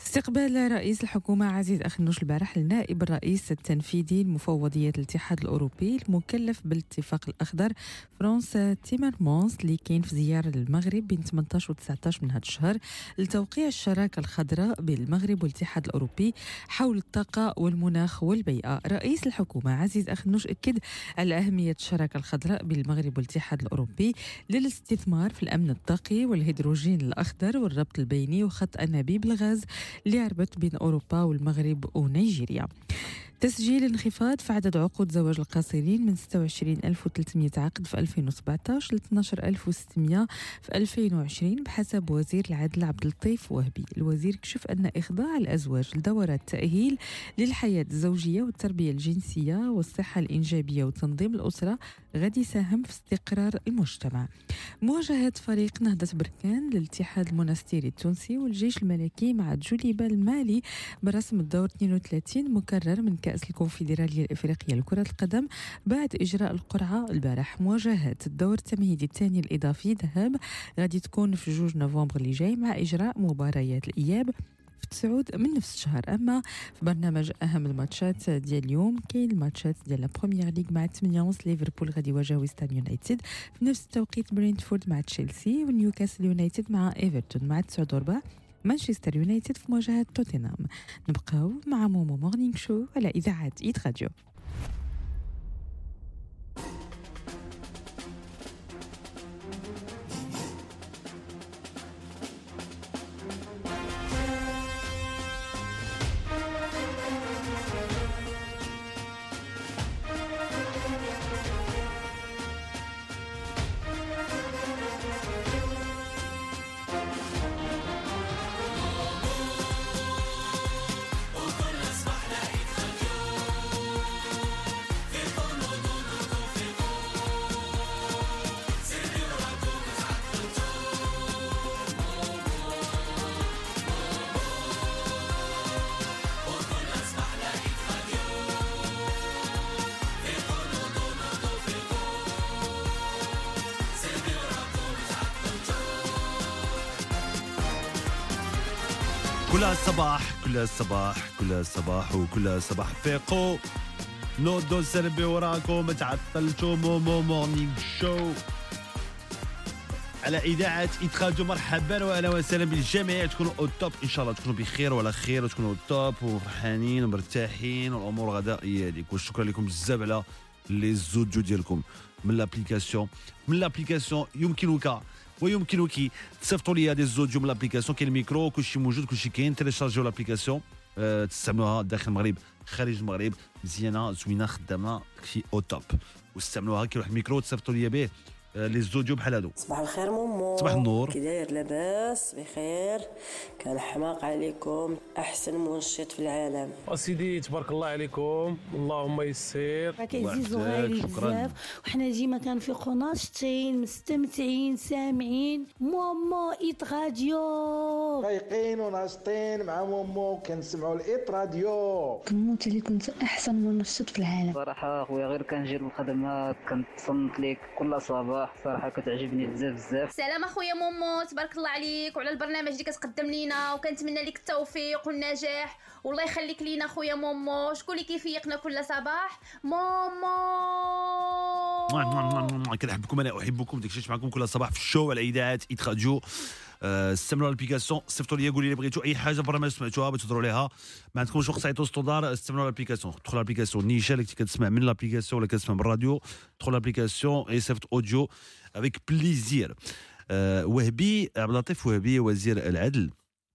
Speaker 12: استقبال رئيس الحكومة عزيز أخنوش البارح النائب الرئيس التنفيذي لمفوضية الاتحاد الأوروبي المكلف بالاتفاق الأخضر فرانس تيمرمانس اللي كاين في زيارة للمغرب بين 18 و 19 من هذا الشهر لتوقيع الشراكة الخضراء بين المغرب والاتحاد الأوروبي حول الطاقة والمناخ والبيئة. رئيس الحكومة عزيز أخنوش أكد على أهمية الشراكة الخضراء بين المغرب والاتحاد الأوروبي للاستثمار في الأمن الطاقي والهيدروجين الأخضر والربط البيني وخط أنابيب الغاز اللي بين أوروبا والمغرب ونيجيريا. تسجيل انخفاض في عدد عقود زواج القاصرين من 26300 عقد في 2017 ل 12600 في 2020 بحسب وزير العدل عبد اللطيف وهبي. الوزير كشف أن إخضاع الأزواج لدورات تأهيل للحياة الزوجية والتربية الجنسية والصحة الإنجابية وتنظيم الأسرة غادي يساهم في استقرار المجتمع. مواجهة فريق نهضة بركان للاتحاد المنستيري التونسي والجيش الملكي مع جوليبا المالي برسم الدور 32 مكرر من كأس الكونفدرالية الإفريقية لكرة القدم بعد إجراء القرعة البارح. مواجهات الدور التمهيدي الثاني الإضافي ذهاب غادي تكون في جوج نوفمبر اللي جاي مع إجراء مباريات الإياب تسعود من نفس الشهر. أما في برنامج أهم الماتشات ديال اليوم كاين الماتشات ديال la Premier League مع 8 ونص ليفربول غادي يواجه ويستهام يونايتد. في نفس التوقيت برينتفورد مع تشيلسي ونيوكاسل يونايتد مع إيفرتون مع 9 وربع مانشستر يونايتد في مواجهة توتنهام. نبقاو مع مومو مورنينغ شو على إذاعة إيد راديو.
Speaker 5: الصباح كل الصباح كل الصباح وكل الصباح فيقوا نوضوا سربي وراكم تعطلتوا مومو Morning Show على إذاعة Hit Radio مرحبا وأهلا وسهلا بالجميع. تكونوا au top إن شاء الله تكونوا بخير وعلى خير وتكونوا au top وفرحانين ومرتاحين والأمور غادة هي هذيك وشكرا لكم بزاف على les audios ديالكم. من l'application من l'application يمكنك ويمكنك تصيفطوا لي des audios من l'application كاين الميكرو كلشي موجود كلشي كاين. تيليشارجيو l'application أه تستعملوها داخل المغرب خارج المغرب. مزيانة زوينة خدامة شي au top. واستعملوها كاين واحد الميكرو تصيفطوا لي به. les audios بحال هادو.
Speaker 25: صباح الخير مومو.
Speaker 5: صباح النور.
Speaker 25: كي داير لاباس بخير. كان حماق عليكم أحسن منشط في العالم.
Speaker 26: أسيدي تبارك الله عليكم. اللهم يسير
Speaker 27: كيعزيزو غالي بزاف. وحنا ديما كنفيقو ناشطين مستمتعين سامعين. مومو إيت راديو.
Speaker 28: فايقين وناشطين مع مومو كنسمعوا الإيت راديو.
Speaker 29: كنموت اللي كنت أحسن منشط في العالم.
Speaker 30: صراحة خويا غير كنجي للخدمة كنتصنت ليك كل صباح. صراحة كتعجبني بزاف بزاف.
Speaker 31: سلام اخويا مومو تبارك الله عليك. وعلى البرنامج اللي كتقدم لينا وكنتمنى لك التوفيق والنجاح. والله يخليك لينا اخويا مومو. شكون اللي كيفيقنا كل صباح؟ مومو!
Speaker 5: كنحبكم أنا احبكم. داكشي معكم كل صباح في ال show على اذاعة Hit Radio استعملوا ال application صيفطوا لي قولوا لي بغيتوا أي حاجة برنامج سمعتوها بغيتوا تهضروا عليها. ما عندكمش وقت تعيطوا standard استعملوا ال application دخلوا ال application نيشان اللي كتسمع من ال application ولا كتسمع من الراديو دخلوا ال application اي صيفط audio avec plaisir وهبي عبد اللطيف وهبي وزير العدل.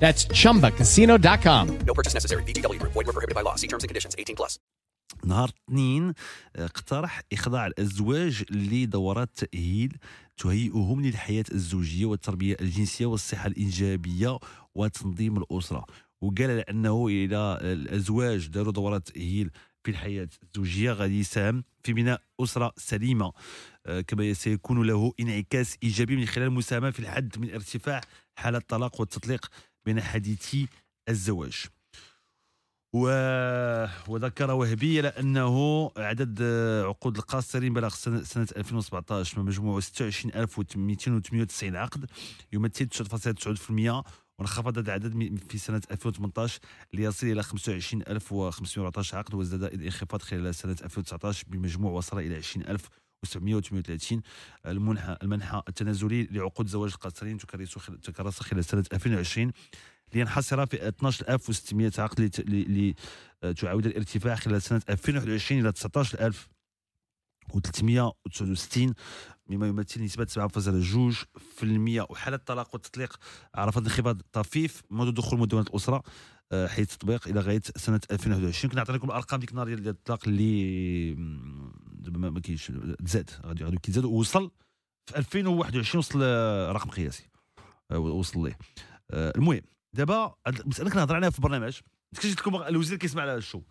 Speaker 32: That's chumbacasino.com.
Speaker 10: No purchase necessary. VGW Group. Void were prohibited by law. See terms and conditions. 18 plus.
Speaker 5: نهار الاثنين آه، اقترح إخضاع الأزواج لدورات تأهيل تهيئهم للحياة الزوجية والتربية الجنسية والصحة الإنجابية وتنظيم الأسرة وقال على أنه إلى الأزواج داروا دورات تأهيل في الحياة الزوجية غادي يساهم في بناء أسرة سليمة آه، كما سيكون له انعكاس إيجابي من خلال المساهمه في الحد من ارتفاع حالة الطلاق والتطليق بين حديثي الزواج. و... وذكر وهبي على أنه عدد عقود القاصرين بلغ سنة سنة 2017 بمجموع 26298 عقد يمثل 9.9% وانخفض العدد من- في سنة 2018 ليصل إلى 25514 عقد وازداد الانخفاض خلال سنة 2019 بمجموع وصل إلى 20738 المنحى المنحى التنازلي لعقود زواج القاصرين تكرس تكرس خلال سنة 2020 لينحصر في 12600 عقد لت- ل- ل- تعاود الارتفاع خلال سنة 2021 إلى 19000 و369 مما يمثل نسبة 7.2% وحالة الطلاق والتطليق عرفت انخفاض طفيف منذ دخول مدونة الأسرة آه، حيث التطبيق إلى غاية سنة 2021 كنا نعطي لكم الأرقام ديك النهار ديال الطلاق اللي دابا ما كاينش تزاد غادي غادي كيتزاد ووصل في 2021 وصل آه، رقم قياسي. آه، وصل ليه. آه، المهم دابا هاد المسألة كنهضر عليها في البرنامج. قلت لكم الوزير كيسمع على الشو.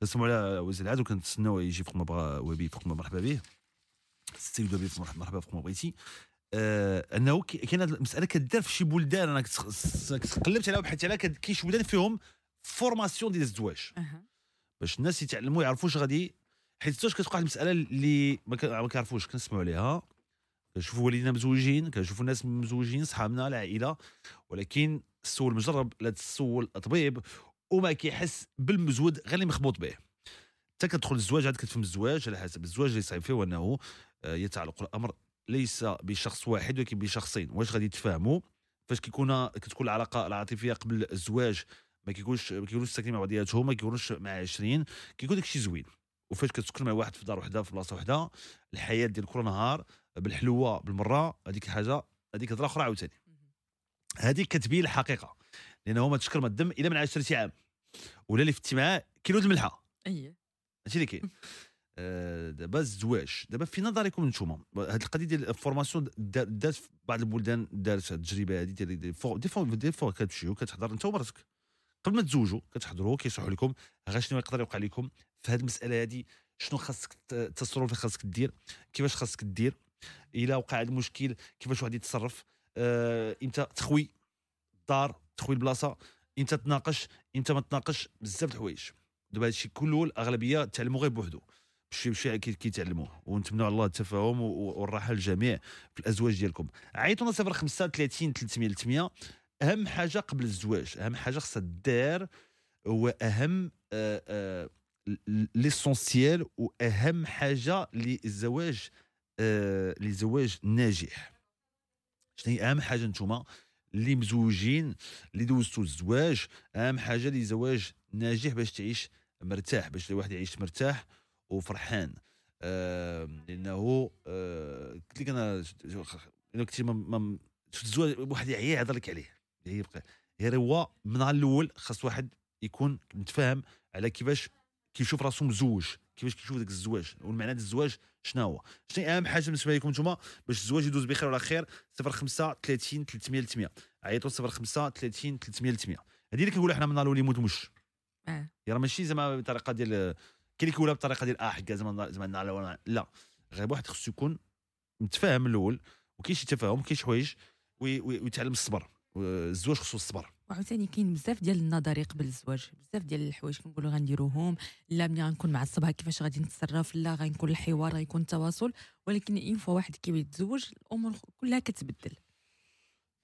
Speaker 5: كنسمعوا على وزير العدل وكنتسناو يجي فوق ما بغا وبي فوق ما مرحبا به. السيد وهبي مرحبا مرحبا فوق ما بغيتي. آه أنه كاين هاد المسألة كدار في شي بلدان أنا قلبت عليها وبحثت عليها كاين شي بلدان فيهم formation ديال الزواج. باش الناس يتعلموا يعرفوا اش غادي حيت حتى كتوقع واحد المسألة اللي ما ك- ما كيعرفوش كنسمعوا عليها كنشوفوا والدينا مزوجين كنشوفوا الناس مزوجين صحابنا العائلة. ولكن سول المجرب لا تسول طبيب وما كيحس بالمزود غير اللي مخبوط به. حتى كتدخل الزواج عاد كتفهم الزواج على حسب الزواج اللي صعيب فيه هو أنه آه، يتعلق الأمر ليس بشخص واحد ولكن بشخصين. واش غادي يتفاهموا فاش كيكون كتكون العلاقة العاطفية قبل الزواج ما كيكونش ما كيكونوش ساكنين مع بعضياتهم ما كيكونوش مع 20 كيكون داكشي زوين. وفاش كتسكن مع واحد في دار وحده في بلاصة وحده الحياة ديال كل نهار بالحلوة بالمرة هذيك الحاجة هذيك هضرة أخرى عاوتاني. هذيك كتبين الحقيقة لأنه ما تشكر ما الدم إلا من عشرة عام ولا اللي فتي معاه كيلو د الملحة.
Speaker 12: اي
Speaker 5: هادشي اللي كاين. <laughs> آه، دابا الزواج دابا في نظركم نتوما هاد القضية ديال la formation دا- دات في بعض البلدان دارت التجربة هادي ديال des fois des fois des fois كتمشيو كتحضر أنت ومرتك قبل ما تزوجوا كتحضروا كيشرحوا لكم غا شنو يقدر يوقع لكم في هاد المسألة هادي شنو خاصك التصرف اللي خاصك دير كيفاش خاصك دير إلا وقع عند مشكل كيفاش واحد يتصرف. آه، إمتى تخوي الدار تخوي البلاصة إمتى تناقش إمتى ما تناقش بزاف د الحوايج. دابا هادشي كله الأغلبية تعلموا غير بوحدو. بشي بشي كي- كيتعلموه ونتمنوا على الله التفاهم والراحة للجميع في الأزواج ديالكم. عيطونا 05 30 300 300 أهم حاجة قبل الزواج أهم حاجة خصها دار هو اهم ليسونسيال وأهم حاجة للزواج آه، لزواج ناجح. شنو هي أهم حاجة نتوما؟ اللي مزوجين اللي دوزتوا الزواج أهم حاجة لزواج ناجح باش تعيش مرتاح باش الواحد يعيش مرتاح وفرحان. آه لأنه آه قلت لك أنا ما- ما شفت الزواج واحد يعيا يهضر لك عليه. يبقى غير هو من الأول خاص واحد يكون متفاهم على كيفاش كيشوف راسو مزوج كيفاش كيشوف داك الزواج. والمعنى ديال الزواج شنو هو؟ شنو أهم حاجة بالنسبة لكم نتوما باش الزواج يدوز بخير وعلى خير؟ 05 30 300 300 عيطوا 05 30 300 300 هذه اللي كنقولوا حنا من الأول يموت مش. آه. راه ماشي زعما بطريقة ديال كاين اللي كيقولها بطريقة ديال آه حكا زعما زعما لا. غير واحد خصو يكون متفاهم من الأول وكاين شي تفاهم كاين شي حوايج وي- وي- ويتعلم الصبر. الزواج خصو الصبر.
Speaker 12: وعاوتاني كاين بزاف ديال النظري قبل الزواج بزاف ديال الحوايج كنقولوا غنديروهم. لا ملي غنكون معصبها كيفاش غادي نتصرف لا غيكون الحوار غيكون التواصل. ولكن une fois واحد كيبغي يتزوج الأمور كلها كتبدل.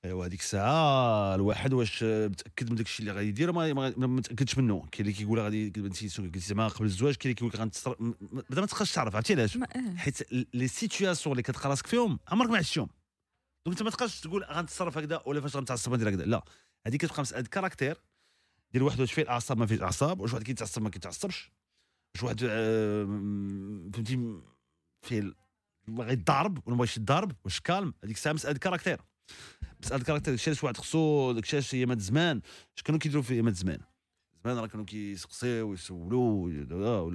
Speaker 5: أيوا هذيك الساعة الواحد واش متأكد من داك الشيء اللي غادي يدير؟ ما متأكدش منه. كاين اللي كيقول غادي انت زعما قبل الزواج كاين اللي كيقول لك غنتصر م- م- بعدا ما تبقاش تعرف عرفتي علاش؟
Speaker 12: آه.
Speaker 5: حيت les situations اللي كتلقى راسك فيهم عمرك ما عشتيهم. donc أنت ما تبقاش تقول غنتصرف هكذا ولا فاش غنتعصب ندير هكذا. لا هذيك كتبقى مسألة caractère. ديال واحد واش فيه الاعصاب ما فيهش أعصاب واش واحد كيتعصب ما كيتعصبش. واش واحد آه، فهمتي فيه باغي يضارب ولا ما بغاش يضارب واش calme. هذيك الساعة مسألة caractère. مسألة caractère داكشي علاش واحد خصو داكشي علاش ايامات زمان اش كانوا كيديروا في ايامات زمان زمان راه كانوا كيسقسيو ويسولوا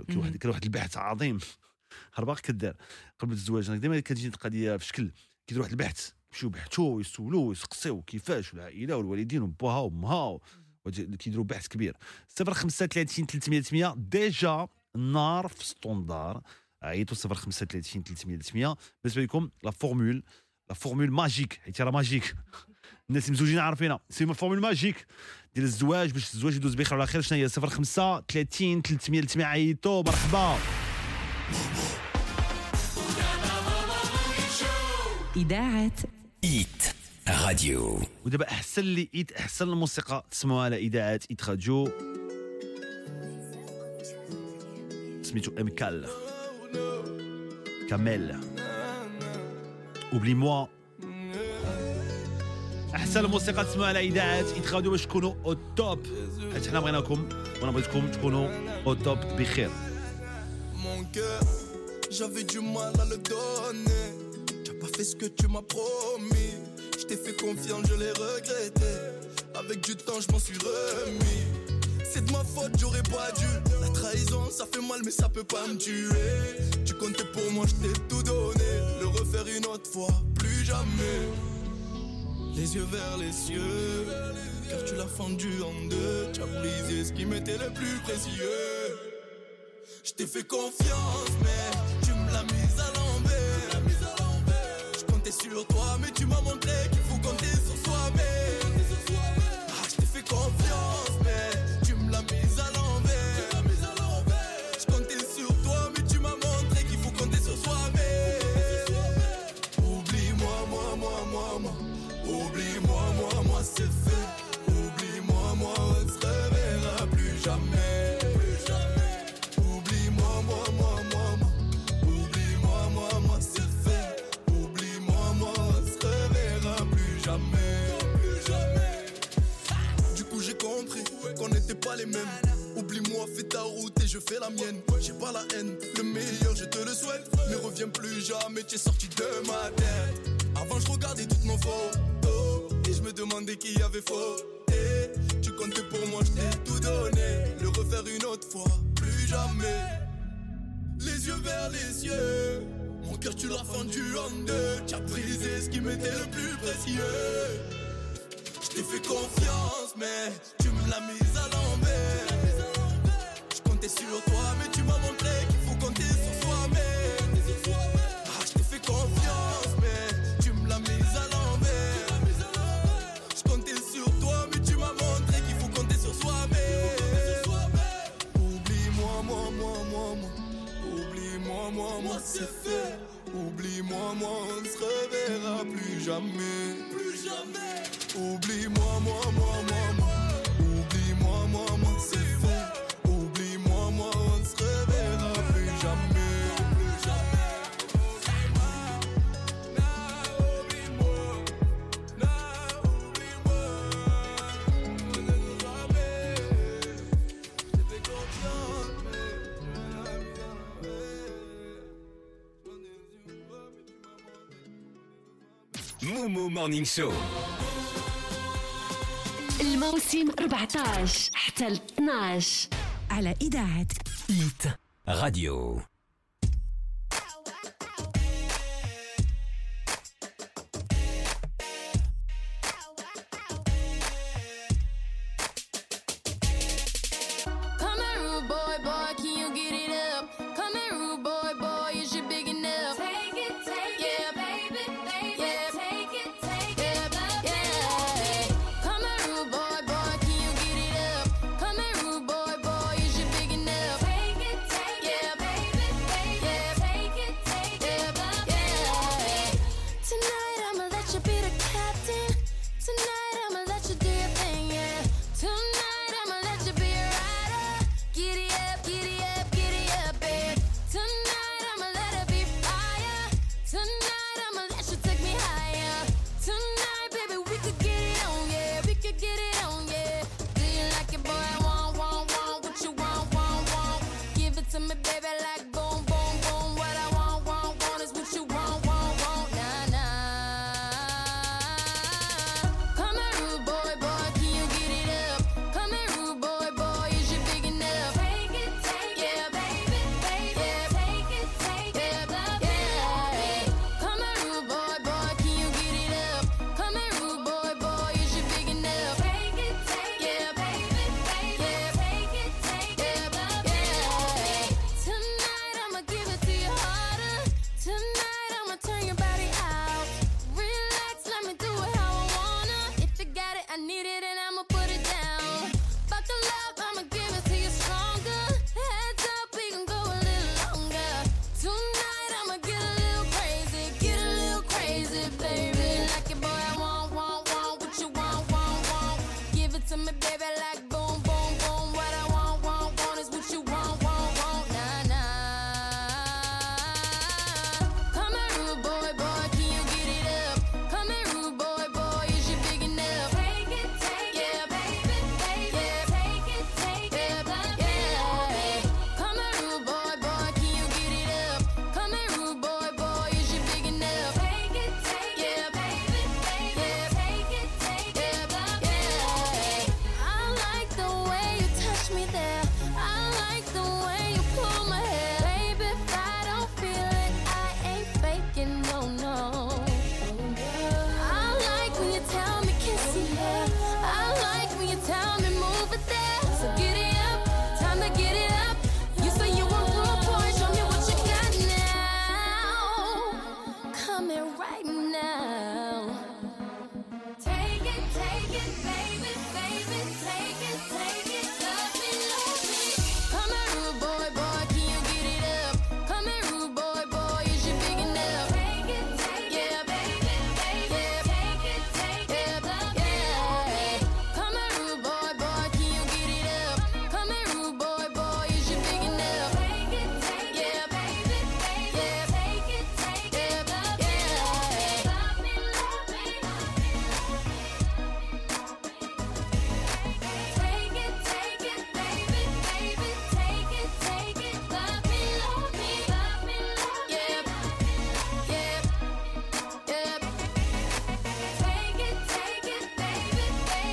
Speaker 5: كاين واحد كان واحد البحث عظيم. <laughs> هرباق كدار. قبل الزواج أنا ديما كتجي القضية في شكل كيديروا واحد البحث. يمشيو يبحثوا ويسولوا ويسقسيو كيفاش والعائلة والوالدين وباها وامها كيديروا بحث كبير. 035 300 100 ديجا النار في ستوندار. عيطوا 035 300 100 بالنسبة لكم لا فورمول. لا فورمول ماجيك. حيت راه ماجيك. <laughs> الناس المزوجين عارفينها. سي فورمول ماجيك. ديال الزواج باش الزواج يدوز بخير وعلى خير. شنو هي 05 30 300 300 عيطوا مرحبا.
Speaker 11: إذاعة
Speaker 10: إيت راديو
Speaker 5: ودابا أحسن لي ايت أحسن الموسيقى تسمعوها على إذاعة ايت راديو سميتو امكال كامل. اوبلي موا أحسن الموسيقى تسمعوها على إذاعة ايت راديو باش تكونوا أو توب حيت حنا بغيناكم وأنا بغيتكم تكونوا أو توب بخير.
Speaker 24: Mon cœur, j'avais du mal à le donner. Fait ce que tu m'as promis. Je t'ai fait confiance, je l'ai regretté. Avec du temps, je m'en suis remis. C'est de ma faute, j'aurais pas dû. La trahison, ça fait mal, mais ça peut pas me tuer. Tu comptais pour moi, je t'ai tout donné. Le refaire une autre fois, plus jamais. Les yeux vers les cieux, car tu l'as fendu en deux. Tu as brisé ce qui m'était le plus précieux. Je t'ai fait confiance, mais
Speaker 10: Momo Morning Show.
Speaker 3: الموسم 14 حتى ل 12
Speaker 11: على إذاعة
Speaker 10: إيت راديو